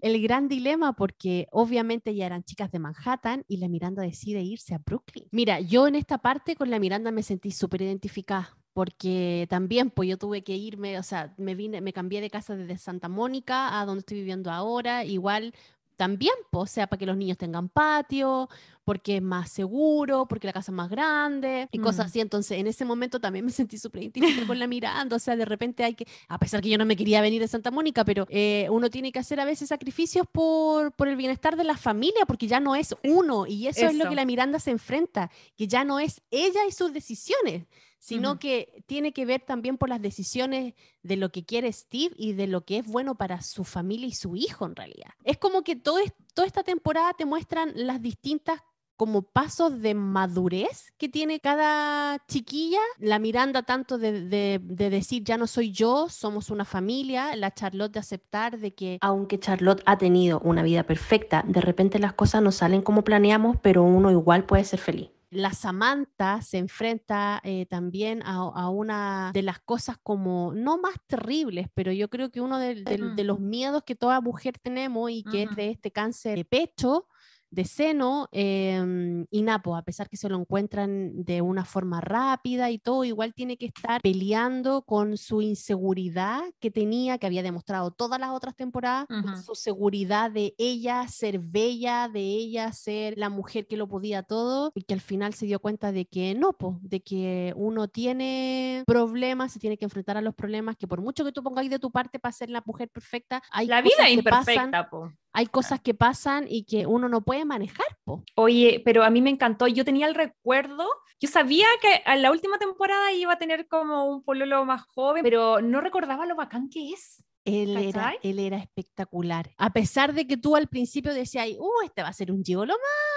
El gran dilema porque obviamente ya eran chicas de Manhattan y la Miranda decide irse a Brooklyn. Mira, yo en esta parte con la Miranda me sentí súper identificada porque también pues yo tuve que irme, o sea, me vine, me cambié de casa desde Santa Mónica a donde estoy viviendo ahora, igual también, pues, o sea, para que los niños tengan patio, porque es más seguro, porque la casa es más grande y cosas Mm. así. Entonces, en ese momento también me sentí súper identificada con la Miranda, o sea, de repente hay que, a pesar que yo no me quería venir de Santa Mónica, pero eh, uno tiene que hacer a veces sacrificios por, por el bienestar de la familia, porque ya no es uno, y eso, es lo que la Miranda se enfrenta, que ya no es ella y sus decisiones, sino que tiene que ver también por las decisiones de lo que quiere Steve y de lo que es bueno para su familia y su hijo en realidad. Es como que todo es- toda esta temporada te muestran las distintas como pasos de madurez que tiene cada chiquilla. La Miranda tanto de, de- de decir ya no soy yo, somos una familia, la Charlotte de aceptar de que Aunque Charlotte ha tenido una vida perfecta, de repente las cosas no salen como planeamos, pero uno igual puede ser feliz. La Samantha se enfrenta eh, también a, a una de las cosas como, no más terribles, pero yo creo que uno de, los miedos que toda mujer tenemos y que es de este cáncer de pecho, de seno, y Napo, a pesar que se lo encuentran de una forma rápida y todo, igual tiene que estar peleando con su inseguridad que tenía, que había demostrado todas las otras temporadas, su seguridad de ella ser bella, de ella ser la mujer que lo podía todo, y que al final se dio cuenta de que no, po, de que uno tiene problemas, se tiene que enfrentar a los problemas, que por mucho que tú pongáis de tu parte para ser la mujer perfecta, hay La cosas vida es que pasan, imperfecta, po. Hay cosas que pasan y que uno no puede manejar, po. Oye, pero a mí me encantó. Yo tenía el recuerdo, yo sabía que a la última temporada iba a tener como un pololo más joven, pero no recordaba lo bacán que es. Él era, él era espectacular. A pesar de que tú al principio decías, uh, este va a ser un gigolo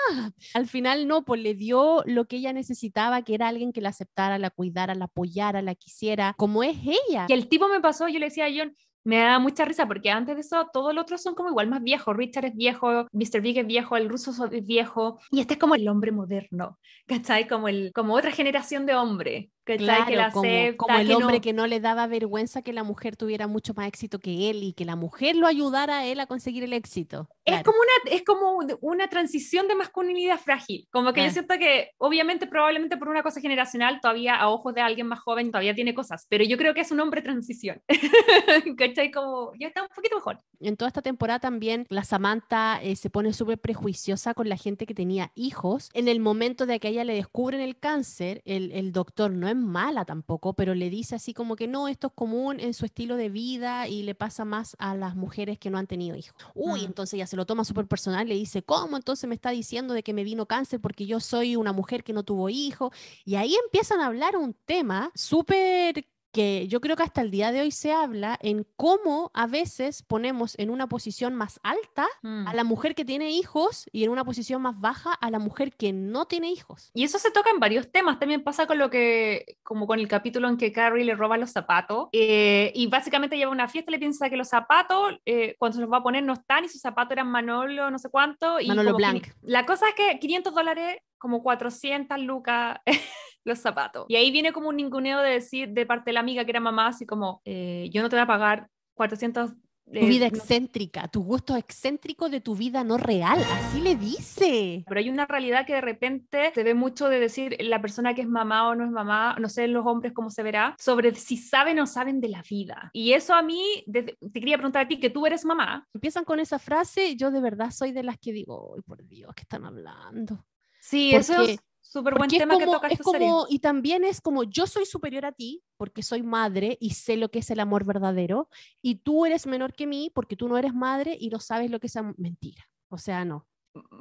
más. Al final no, pues le dio lo que ella necesitaba, que era alguien que la aceptara, la cuidara, la apoyara, la quisiera, como es ella. Que el tipo me pasó, yo le decía a John, me da mucha risa porque antes de eso todos los otros son como igual más viejos. Richard es viejo, Mr. Big es viejo, el ruso so- es viejo y este es como el hombre moderno, ¿cachai? Como, el, como otra generación de hombre, ¿cachai? que la Claro, como, acepta, como el que hombre no- que no le daba vergüenza que la mujer tuviera mucho más éxito que él y que la mujer lo ayudara a él a conseguir el éxito. Es Claro. como, una, es como una transición de masculinidad frágil. Como que yo Claro. siento que, obviamente, probablemente por una cosa generacional, todavía a ojos de alguien más joven, todavía tiene cosas, pero yo creo que es un hombre transición. ¿Cachai? Como ya está un poquito mejor. en toda esta temporada también la Samantha eh, se pone súper prejuiciosa con la gente que tenía hijos. En el momento de que a ella le descubren el cáncer, el, el doctor no es mala tampoco, pero le dice así como que no, esto es común en su estilo de vida y le pasa más a las mujeres que no han tenido hijos. Uy, Mm. entonces ella se lo toma súper personal, le dice, ¿cómo entonces me está diciendo de que me vino cáncer porque yo soy una mujer que no tuvo hijos? Y ahí empiezan a hablar un tema súper que yo creo que hasta el día de hoy se habla en cómo a veces ponemos en una posición más alta Mm. a la mujer que tiene hijos y en una posición más baja a la mujer que no tiene hijos. Y eso se toca en varios temas. También pasa con lo que, como con el capítulo en que Carrie le roba los zapatos. eh, y básicamente lleva una fiesta y le piensa que los zapatos, eh, cuando se los va a poner, no están y sus zapatos eran Manolo, no sé cuánto. Y Manolo Blanc. quini- La cosa es que 500 dólares, como 400 lucas. los zapatos. Y ahí viene como un ninguneo de decir de parte de la amiga que era mamá, así como, eh, yo no te voy a pagar 400... Tu eh, vida no excéntrica, tu gusto excéntrico de tu vida no real, así le dice. Pero hay una realidad que de repente se ve mucho de decir la persona que es mamá o no es mamá, no sé los hombres cómo se verá, sobre si saben o saben de la vida. Y eso a mí, desde- te quería preguntar a ti, que tú eres mamá. Empiezan con esa frase, yo de verdad soy de las que digo, "Ay, por Dios, ¿qué están hablando? Sí, Porque- eso es súper buen tema que toca es esta serie. como, y también es como, yo soy superior a ti porque soy madre y sé lo que es el amor verdadero, y tú eres menor que mí porque tú no eres madre y no sabes lo que es mentira. O sea, no.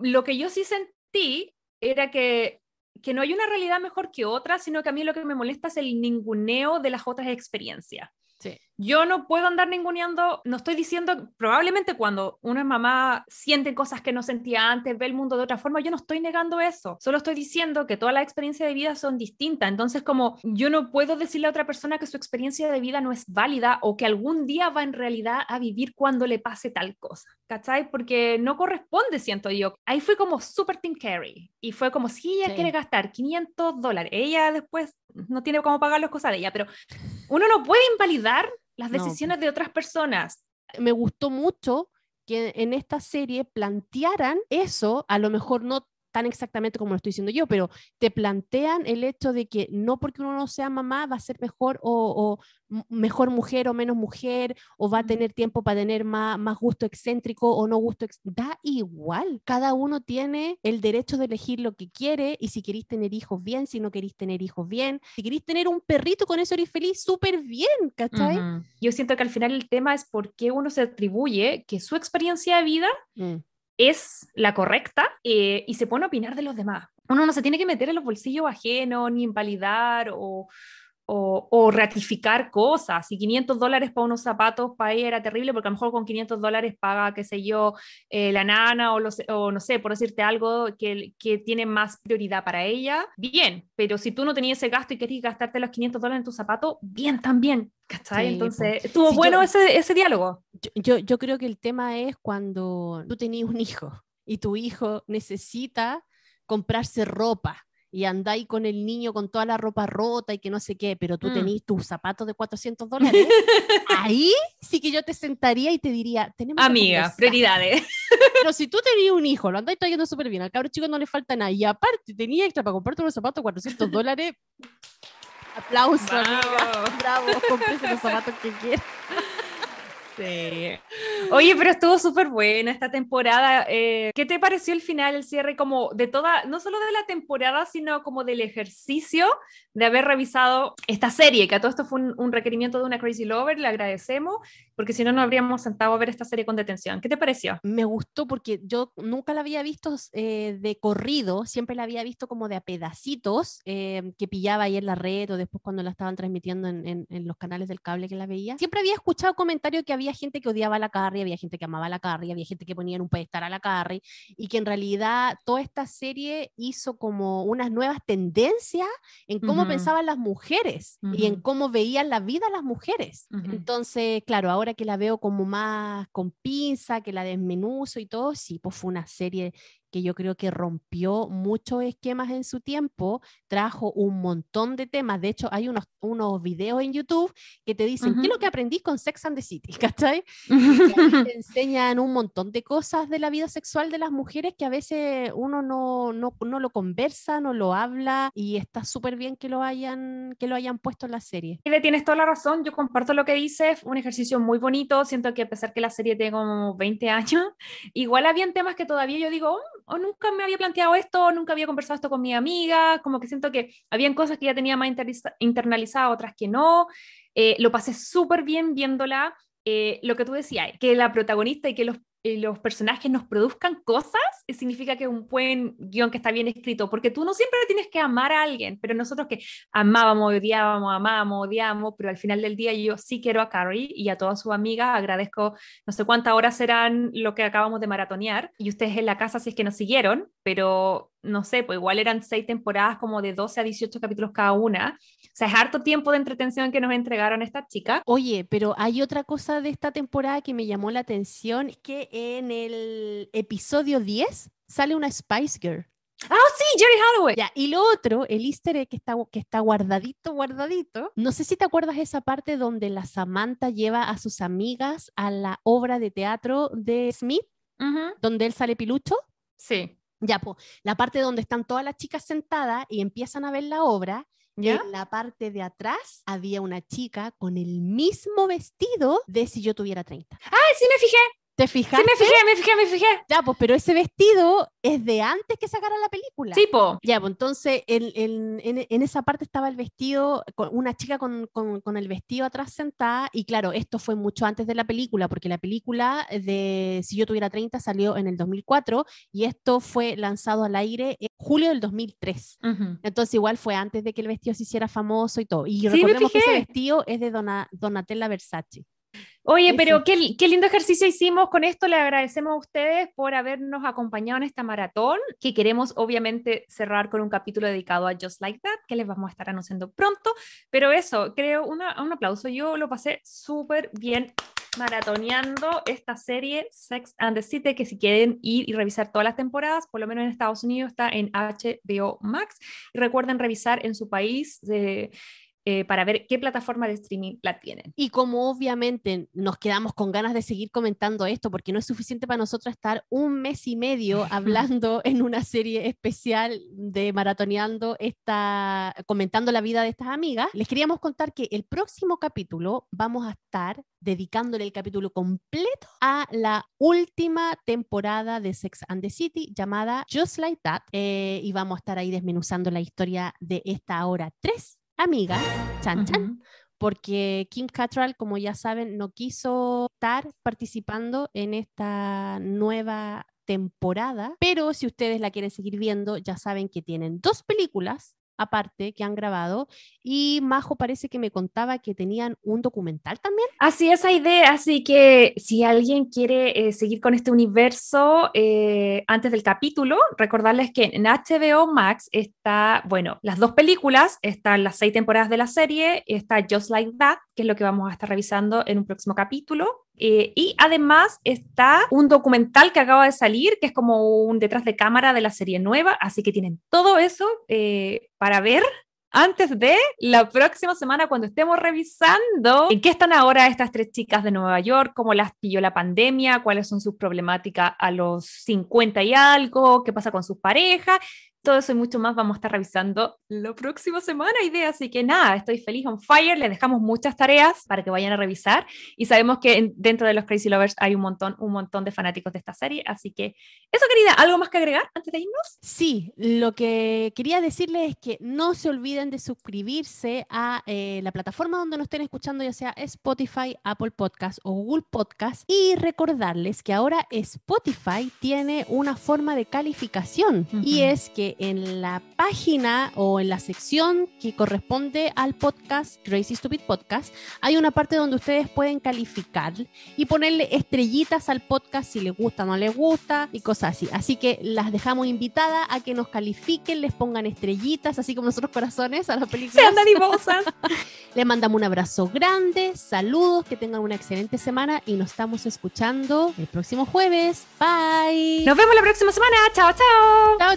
Lo que yo sí sentí era que, que no hay una realidad mejor que otra, sino que a mí lo que me molesta es el ninguneo de las otras experiencias. Sí. Yo no puedo andar ninguneando, no estoy diciendo, probablemente cuando una mamá siente cosas que no sentía antes, ve el mundo de otra forma, yo no estoy negando eso, solo estoy diciendo que todas las experiencias de vida son distintas, entonces como yo no puedo decirle a otra persona que su experiencia de vida no es válida o que algún día va en realidad a vivir cuando le pase tal cosa, ¿cachai? Porque no corresponde, siento yo. Ahí fue como super Tim Carey y fue como si ella Sí. quiere gastar 500 dólares, ella después no tiene cómo pagar las cosas de ella, pero uno no puede invalidar las No, decisiones de otras personas. Me gustó mucho que en esta serie plantearan eso, a lo mejor no tan exactamente como lo estoy diciendo yo, pero te plantean el hecho de que no porque uno no sea mamá va a ser mejor o, o mejor mujer o menos mujer, o va a tener tiempo para tener más, más gusto excéntrico o no gusto. Da igual, cada uno tiene el derecho de elegir lo que quiere y si queréis tener hijos bien, si no queréis tener hijos bien, si queréis tener un perrito con eso eres feliz, súper bien, ¿cachai? Ujú. Yo siento que al final el tema es por qué uno se atribuye que su experiencia de vida Mm. Es la correcta eh, y se pone a opinar de los demás. Uno no se tiene que meter en los bolsillos ajenos, ni invalidar o, o, o ratificar cosas. Si 500 dólares para unos zapatos para ella era terrible, porque a lo mejor con 500 dólares paga, qué sé yo, eh, la nana o, los- o no sé, por decirte algo que, que tiene más prioridad para ella, bien. Pero si tú no tenías ese gasto y querías gastarte los 500 dólares en tus zapatos, bien también. ¿Cachai? Sí. Entonces, estuvo Sí, bueno yo- ese, ese diálogo. yo, yo, yo creo que el tema es cuando tú tenías un hijo y tu hijo necesita comprarse ropa y andáis con el niño con toda la ropa rota y que no sé qué, pero tú Mm. tus zapatos de 400 dólares, ahí sí que yo te sentaría y te diría, tenemos Amiga, conversar". prioridades. Pero si tú tenías un hijo, lo andáis trayendo súper bien, al cabro chico no le falta nada, y aparte tenía extra para comprarte unos zapatos de 400 dólares, aplauso. Bravo. Cómprese los zapatos que quiera. Sí. Oye, pero estuvo súper buena esta temporada. Eh, ¿Qué te pareció el final, el cierre, como de toda, no solo de la temporada, sino como del ejercicio de haber revisado esta serie? Que a todo esto fue un, un requerimiento de una Crazy Lover, le agradecemos, porque si no, no habríamos sentado a ver esta serie con detención. ¿Qué te pareció? me gustó porque yo nunca la había visto eh, de corrido, siempre la había visto como de a pedacitos eh, que pillaba ahí en la red o después cuando la estaban transmitiendo en, en- en los canales del cable que la veía. Siempre había escuchado comentarios que había gente que odiaba a la Carrie, había gente que amaba a la Carrie, había gente que ponía en un pedestal a la Carrie y que en realidad toda esta serie hizo como unas nuevas tendencias en cómo Ujú. pensaban las mujeres y en cómo veían la vida las mujeres. Entonces, claro, ahora que la veo como más con pinza, que la desmenuzo y todo, sí, pues fue una serie que yo creo que rompió muchos esquemas en su tiempo, trajo un montón de temas. De hecho, hay unos, unos videos en YouTube que te dicen, ¿qué es lo que aprendí con Sex and the City? ¿Cachai? Ahí te enseñan un montón de cosas de la vida sexual de las mujeres que a veces uno no, no, no lo conversa, no lo habla y está súper bien que lo hayan que lo hayan puesto en la serie. Y le tienes toda la razón, yo comparto lo que dices, un ejercicio muy bonito, siento que a pesar que la serie tiene como 20 años, igual habían temas que todavía yo digo, "Mm, o nunca me había planteado esto, nunca había conversado esto con mi amiga, como que siento que habían cosas que ya tenía más internalizadas, otras que no, Eh, lo pasé súper bien viéndola, Eh, lo que tú decías, que la protagonista y que los los personajes nos produzcan cosas, eh, significa que un buen guion que está bien escrito, porque tú no siempre tienes que amar a alguien, pero nosotros que amábamos, odiábamos, amábamos, odiábamos, pero al final del día yo sí quiero a Carrie y a todas sus amigas, agradezco, no sé cuántas horas serán lo que acabamos de maratonear, y ustedes en la casa si es que nos siguieron, pero no sé, pues igual eran seis temporadas como de 12 a 18 capítulos cada una. O sea, es harto tiempo de entretención que nos entregaron estas chicas. Oye, pero hay otra cosa de esta temporada que me llamó la atención, es que en el episodio 10 sale una Spice Girl. Ah, sí, Jerry Holloway. Ya, y lo otro, el easter egg que está, que está guardadito, guardadito. No sé si te acuerdas esa parte donde la Samantha lleva a sus amigas a la obra de teatro de Smith, Ujú, donde él sale pilucho. Sí. Ya, pues, la parte donde están todas las chicas sentadas y empiezan a ver la obra. ¿Ya? En la parte de atrás había una chica con el mismo vestido de si yo tuviera 30. Ay, sí me fijé, ¿Te sí fijaste? me fijé, me fijé, me fijé. Ya, pues, pero ese vestido es de antes que sacara la película. Sí, po. Ya, pues entonces en, en- en- en esa parte estaba el vestido, con una chica con, con- con el vestido atrás sentada, y claro, esto fue mucho antes de la película, porque la película de Si yo tuviera 30 salió en el 2004 y esto fue lanzado al aire en julio del 2003. Ujú. Entonces igual fue antes de que el vestido se hiciera famoso y todo. Y me recordemos que ese vestido es de Dona- Donatella Versace. Oye, pero qué, qué lindo ejercicio hicimos con esto. Le agradecemos a ustedes por habernos acompañado en esta maratón, que queremos obviamente cerrar con un capítulo dedicado a Just Like That, que les vamos a estar anunciando pronto. Pero eso, creo, una- un aplauso. Yo lo pasé súper bien maratoneando esta serie Sex and the City, que si quieren ir y revisar todas las temporadas, por lo menos en Estados Unidos está en HBO Max. Y recuerden revisar en su país de- eh, para ver qué plataforma de streaming la tienen. Y como obviamente nos quedamos con ganas de seguir comentando esto, porque no es suficiente para nosotros estar un mes y medio hablando en una serie especial de maratoneando esta, comentando la vida de estas amigas, les queríamos contar que el próximo capítulo vamos a estar dedicándole el capítulo completo a la última temporada de Sex and the City llamada Just Like That. eh, y vamos a estar ahí desmenuzando la historia de esta ahora tres amigas, chan chan, porque Kim Cattrall, como ya saben, no quiso estar participando en esta nueva temporada, pero si ustedes la quieren seguir viendo, ya saben que tienen dos películas aparte que han grabado y Majo parece que me contaba que tenían un documental también. Así esa idea, así que si alguien quiere eh, seguir con este universo eh, antes del capítulo, recordarles que en HBO Max está, bueno, las dos películas, están las seis temporadas de la serie, está Just Like That, que es lo que vamos a estar revisando en un próximo capítulo. Eh, y además está un documental que acaba de salir, que es como un detrás de cámara de la serie nueva, así que tienen todo eso eh, para ver antes de la próxima semana cuando estemos revisando en qué están ahora estas tres chicas de Nueva York, cómo las pilló la pandemia, cuáles son sus problemáticas a los 50 y algo, qué pasa con sus parejas. Todo eso y mucho más vamos a estar revisando la próxima semana, idea. Así que nada, estoy feliz on fire. Les dejamos muchas tareas para que vayan a revisar. Y sabemos que en- dentro de los Crazy Lovers hay un montón, un montón de fanáticos de esta serie. Así que eso, querida, ¿algo más que agregar antes de irnos? Sí, lo que quería decirles es que no se olviden de suscribirse a eh, la plataforma donde nos estén escuchando, ya sea Spotify, Apple Podcast o Google Podcast, y recordarles que ahora Spotify tiene una forma de calificación y Ujú. es que en la página o en la sección que corresponde al podcast Crazy Stupid Podcast, hay una parte donde ustedes pueden calificar y ponerle estrellitas al podcast si les gusta o no les gusta y cosas así. Así que las dejamos invitadas a que nos califiquen, les pongan estrellitas, así como nosotros corazones a las películas. Sean dadivosas. Les mandamos un abrazo grande, saludos, que tengan una excelente semana y nos estamos escuchando el próximo jueves. Bye. Nos vemos la próxima semana. Chao, chao. Chao,